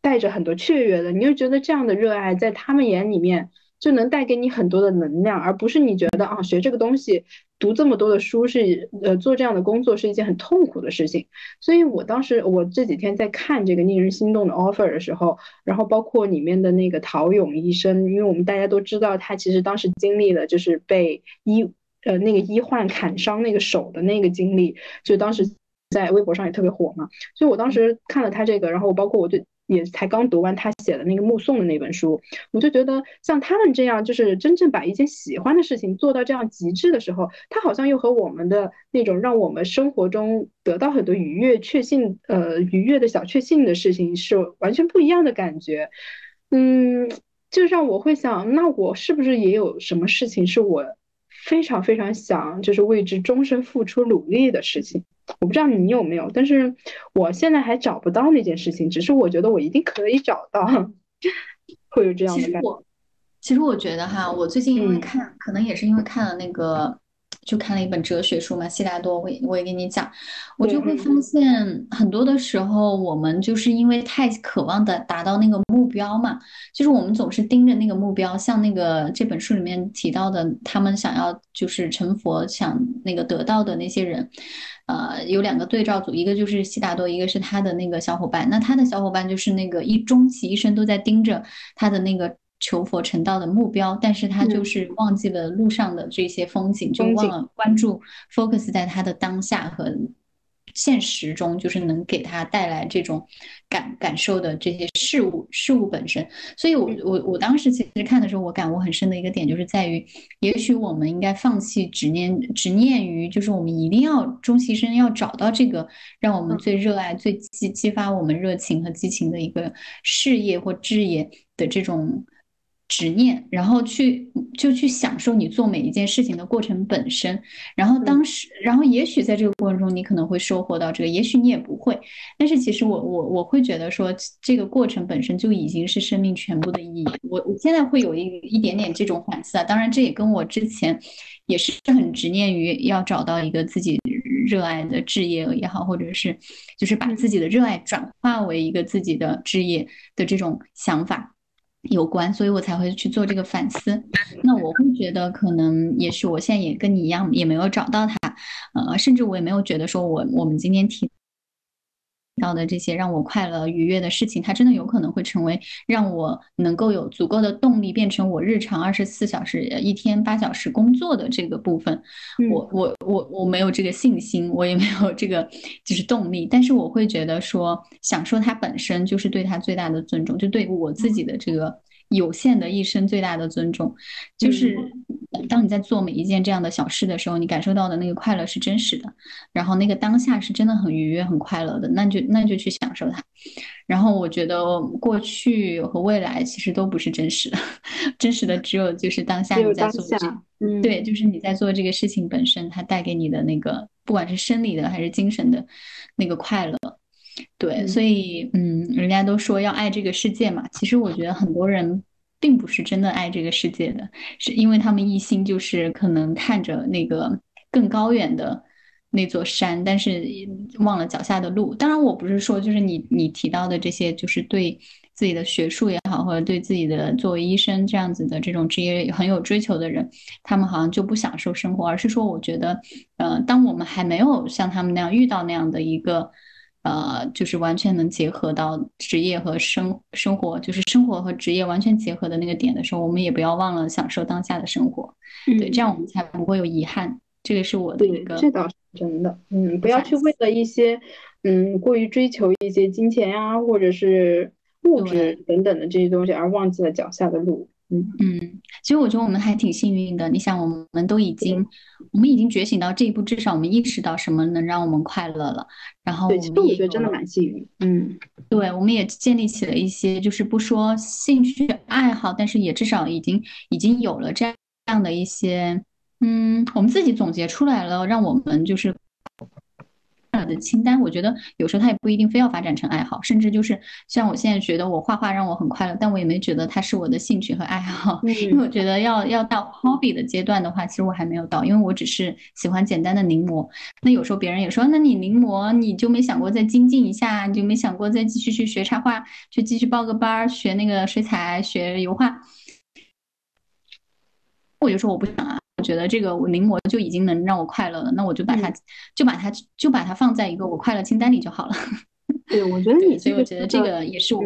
带着很多雀跃的。你就觉得这样的热爱在他们眼里面。就能带给你很多的能量，而不是你觉得啊，学这个东西，读这么多的书是呃，做这样的工作是一件很痛苦的事情。所以我当时我这几天在看这个令人心动的 offer 的时候，然后包括里面的那个陶勇医生，因为我们大家都知道他其实当时经历了就是被医呃那个医患砍伤那个手的那个经历，就当时在微博上也特别火嘛。所以我当时看了他这个，然后包括我对。也才刚读完他写的那个目送的那本书，我就觉得像他们这样，就是真正把一件喜欢的事情做到这样极致的时候，他好像又和我们的那种让我们生活中得到很多愉悦、确信呃愉悦的小确幸的事情是完全不一样的感觉。嗯，就让我会想，那我是不是也有什么事情是我非常非常想就是为之终身付出努力的事情？我不知道你有没有，但是我现在还找不到那件事情。只是我觉得我一定可以找到，会有这样的感觉。其实我觉得哈，我最近因为看，可能也是因为看了那个。就看了一本哲学书嘛，悉达多，我也我也跟你讲，我就会发现很多的时候，我们就是因为太渴望的达到那个目标嘛，就是我们总是盯着那个目标，像那个这本书里面提到的，他们想要就是成佛，想那个得到的那些人，呃，有两个对照组，一个就是悉达多，一个是他的那个小伙伴，那他的小伙伴就是那个一终其一生都在盯着他的那个。求佛成道的目标，但是他就是忘记了路上的这些风景，就忘了关注 focus 在他的当下和现实中，就是能给他带来这种感感受的这些事物事物本身。所以，我我我当时其实看的时候，我感悟很深的一个点，就是在于，也许我们应该放弃执念执念于，就是我们一定要终其一生要找到这个让我们最热爱、最激激发我们热情和激情的一个事业或置业的这种。执念，然后去就去享受你做每一件事情的过程本身。然后当时，然后也许在这个过程中，你可能会收获到这个，也许你也不会。但是其实我我我会觉得说，这个过程本身就已经是生命全部的意义。我我现在会有一一点点这种反思啊。当然，这也跟我之前也是很执念于要找到一个自己热爱的职业也好，或者是就是把自己的热爱转化为一个自己的职业的这种想法。有关，所以我才会去做这个反思。那我会觉得，可能也许我现在也跟你一样，也没有找到他，呃，甚至我也没有觉得说我我们今天提。到的这些让我快乐愉悦的事情，它真的有可能会成为让我能够有足够的动力，变成我日常二十四小时、一天八小时工作的这个部分。我我我我没有这个信心，我也没有这个就是动力。但是我会觉得说，享受它本身就是对它最大的尊重，就对我自己的这个。有限的一生最大的尊重，就是当你在做每一件这样的小事的时候，你感受到的那个快乐是真实的，然后那个当下是真的很愉悦、很快乐的，那就那就去享受它。然后我觉得过去和未来其实都不是真实的，真实的只有就是当下你在做这，嗯，对，就是你在做这个事情本身，它带给你的那个，不管是生理的还是精神的那个快乐。对，所以嗯，人家都说要爱这个世界嘛。其实我觉得很多人并不是真的爱这个世界的，是因为他们一心就是可能看着那个更高远的那座山，但是忘了脚下的路。当然，我不是说就是你你提到的这些，就是对自己的学术也好，或者对自己的作为医生这样子的这种职业很有追求的人，他们好像就不享受生活，而是说，我觉得，呃，当我们还没有像他们那样遇到那样的一个。呃，就是完全能结合到职业和生生活，就是生活和职业完全结合的那个点的时候，我们也不要忘了享受当下的生活。对，这样我们才不会有遗憾。这个是我的一个，这倒是真的。嗯，不要去为了一些，嗯，过于追求一些金钱呀，或者是物质等等的这些东西，而忘记了脚下的路。嗯嗯，其实我觉得我们还挺幸运的。你想，我们都已经，我们已经觉醒到这一步，至少我们意识到什么能让我们快乐了。然后，对，其实我觉得真的蛮幸运。嗯，对，我们也建立起了一些，就是不说兴趣爱好，但是也至少已经已经有了这样这样的一些，嗯，我们自己总结出来了，让我们就是。的清单，我觉得有时候它也不一定非要发展成爱好，甚至就是像我现在觉得我画画让我很快乐，但我也没觉得它是我的兴趣和爱好，因为我觉得要要到 hobby 的阶段的话，其实我还没有到，因为我只是喜欢简单的临摹。那有时候别人也说，那你临摹你就没想过再精进一下，你就没想过再继续去学插画，去继续报个班儿学那个水彩，学油画。我就说我不想啊。我觉得这个我临摹就已经能让我快乐了，那我就把它就把它就把它放在一个我快乐清单里就好了。对，我觉得你所以我觉得这个也是我。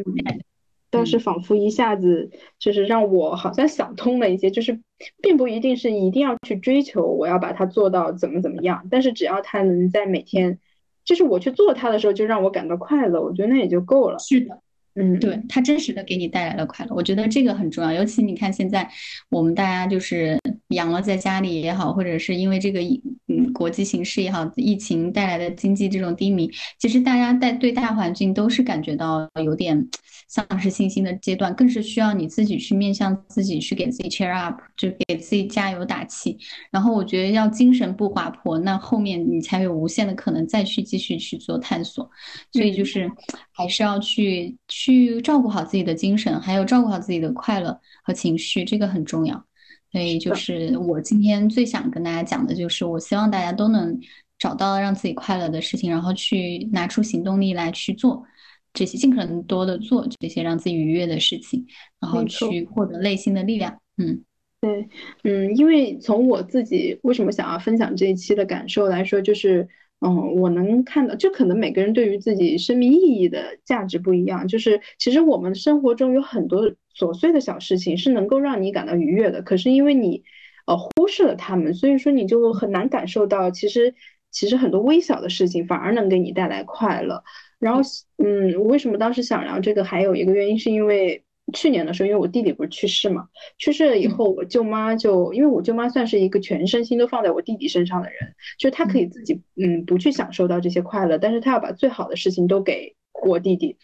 但是仿佛一下子就是让我好像想通了一些，就是并不一定是一定要去追求我要把它做到怎么怎么样，但是只要它能在每天，就是我去做它的时候就让我感到快乐，我觉得那也就够了。是的。嗯，对，它真实的给你带来了快乐，我觉得这个很重要。尤其你看现在我们大家就是养了在家里也好，或者是因为这个嗯国际形势也好，疫情带来的经济这种低迷，其实大家在对大环境都是感觉到有点 丧失信心的阶段，更是需要你自己去面向自己去给自己 cheer up，就给自己加油打气。然后我觉得要精神不滑坡，那后面你才有无限的可能再去继续去做探索。所以就是还是要去。去照顾好自己的精神，还有照顾好自己的快乐和情绪，这个很重要。所以，就是我今天最想跟大家讲的，就是我希望大家都能找到让自己快乐的事情，然后去拿出行动力来去做这些，尽可能多的做这些让自己愉悦的事情，然后去获得内心的力量。嗯，对，嗯，因为从我自己为什么想要分享这一期的感受来说，就是。嗯，我能看到，就可能每个人对于自己生命意义的价值不一样。就是其实我们生活中有很多琐碎的小事情是能够让你感到愉悦的，可是因为你呃忽视了他们，所以说你就很难感受到，其实其实很多微小的事情反而能给你带来快乐。然后，嗯，我为什么当时想聊这个，还有一个原因是因为。去年的时候，因为我弟弟不是去世嘛，去世了以后，我舅妈就因为我舅妈算是一个全身心都放在我弟弟身上的人，就她可以自己嗯不去享受到这些快乐，但是她要把最好的事情都给我弟弟，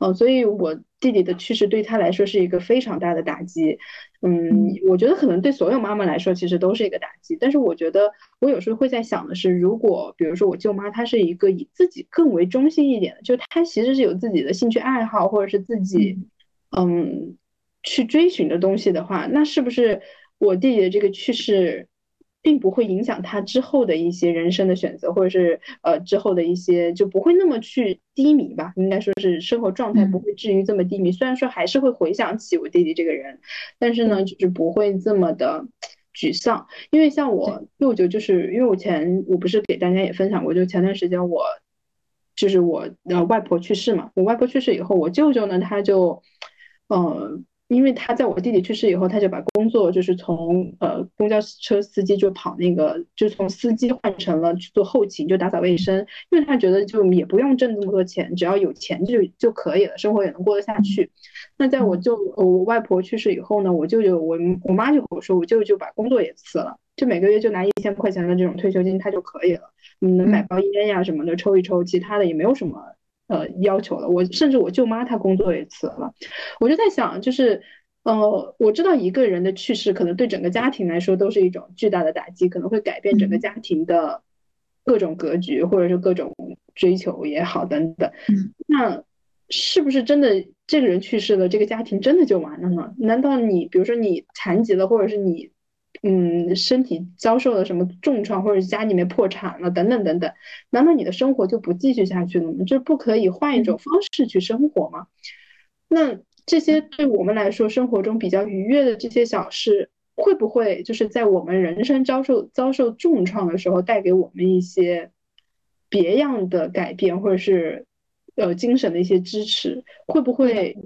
嗯，所以我弟弟的去世对他来说是一个非常大的打击。嗯，我觉得可能对所有妈妈来说其实都是一个打击。但是我觉得我有时候会在想的是，如果比如说我舅妈她是一个以自己更为中心一点的，就她其实是有自己的兴趣爱好或者是自己嗯去追寻的东西的话，那是不是我弟弟的这个去世？并不会影响他之后的一些人生的选择，或者是呃之后的一些就不会那么去低迷吧。应该说是生活状态不会至于这么低迷。虽然说还是会回想起我弟弟这个人，但是呢，就是不会这么的沮丧。因为像我舅舅，就是因为我前我不是给大家也分享过，就前段时间我就是我呃外婆去世嘛。我外婆去世以后，我舅舅呢他就嗯。因为他在我弟弟去世以后，他就把工作就是从呃公交车司机就跑那个，就从司机换成了去做后勤，就打扫卫生。因为他觉得就也不用挣那么多钱，只要有钱就就可以了，生活也能过得下去。那在我舅我外婆去世以后呢，我舅舅我我妈就跟我说，我舅舅把工作也辞了，就每个月就拿一千块钱的这种退休金，他就可以了，你能买包烟呀什么的抽一抽，其他的也没有什么。呃，要求了我，甚至我舅妈她工作也辞了，我就在想，就是，呃，我知道一个人的去世可能对整个家庭来说都是一种巨大的打击，可能会改变整个家庭的各种格局，或者是各种追求也好等等。那是不是真的这个人去世了，这个家庭真的就完了呢？难道你比如说你残疾了，或者是你？嗯，身体遭受了什么重创，或者家里面破产了，等等等等，难道你的生活就不继续下去了吗？就不可以换一种方式去生活吗？那这些对我们来说生活中比较愉悦的这些小事，会不会就是在我们人生遭受遭受重创的时候，带给我们一些别样的改变，或者是呃精神的一些支持？会不会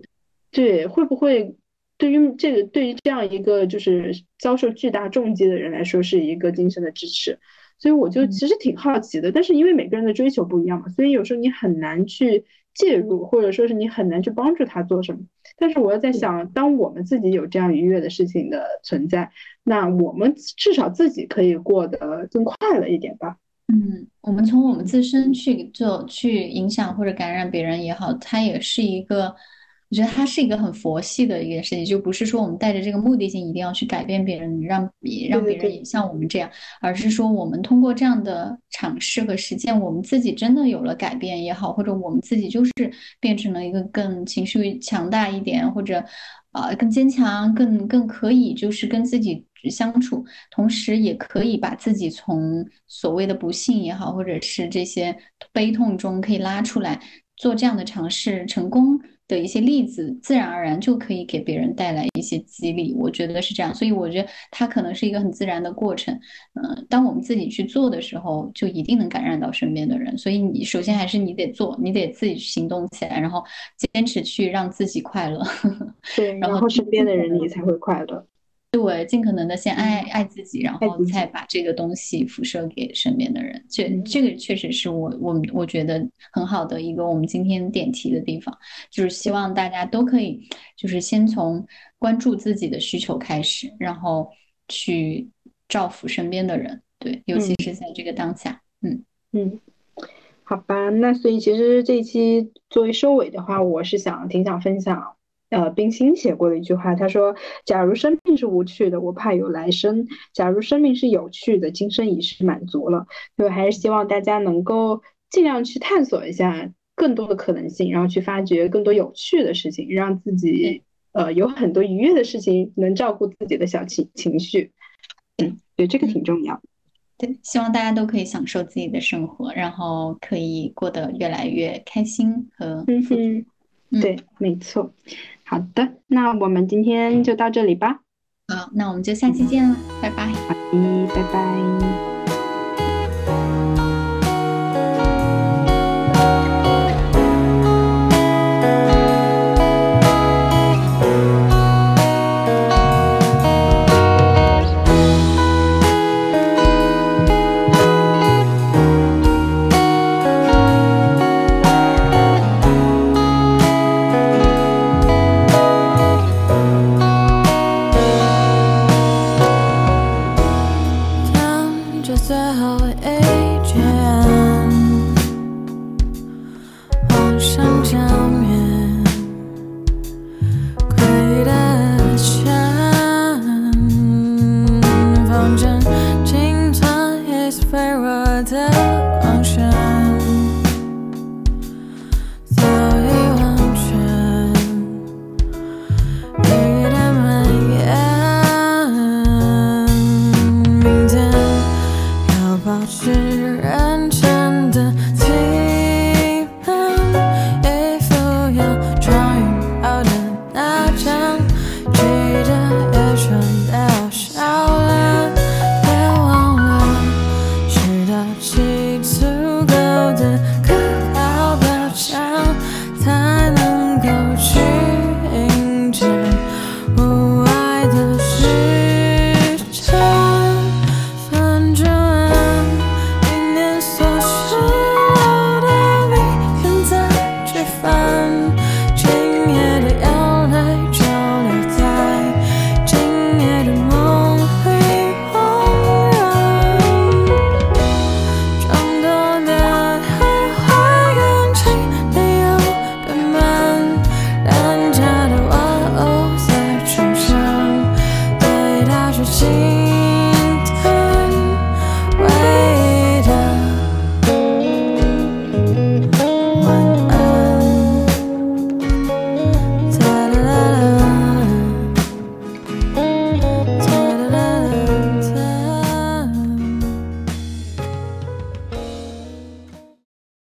对？会不会？对于这个，对于这样一个就是遭受巨大重击的人来说，是一个精神的支持。所以我就其实挺好奇的，但是因为每个人的追求不一样嘛，所以有时候你很难去介入，或者说是你很难去帮助他做什么。但是我又在想，当我们自己有这样愉悦的事情的存在，那我们至少自己可以过得更快乐一点吧。嗯，我们从我们自身去做，去影响或者感染别人也好，它也是一个。我觉得它是一个很佛系的一件事情，就不是说我们带着这个目的性一定要去改变别人，让让别人也像我们这样，而是说我们通过这样的尝试和实践，我们自己真的有了改变也好，或者我们自己就是变成了一个更情绪强大一点，或者啊更坚强、更更可以就是跟自己相处，同时也可以把自己从所谓的不幸也好，或者是这些悲痛中可以拉出来，做这样的尝试成功。的一些例子，自然而然就可以给别人带来一些激励，我觉得是这样，所以我觉得它可能是一个很自然的过程。嗯，当我们自己去做的时候，就一定能感染到身边的人。所以你首先还是你得做，你得自己行动起来，然后坚持去让自己快乐。对，然后身边的人你才会快乐。对，尽可能的先爱爱自己，然后再把这个东西辐射给身边的人。这这个确实是我我我觉得很好的一个我们今天点题的地方，就是希望大家都可以，就是先从关注自己的需求开始，然后去造福身边的人。对，尤其是在这个当下。嗯嗯，好吧，那所以其实这一期作为收尾的话，我是想挺想分享。呃，冰心写过的一句话，他说：“假如生命是无趣的，我怕有来生；假如生命是有趣的，今生已是满足了。”所以还是希望大家能够尽量去探索一下更多的可能性，然后去发掘更多有趣的事情，让自己呃有很多愉悦的事情，能照顾自己的小情情绪。嗯，对，这个挺重要。对，希望大家都可以享受自己的生活，然后可以过得越来越开心和富足。对，没错。好的，那我们今天就到这里吧。好，那我们就下期见了，拜拜。好的，拜拜。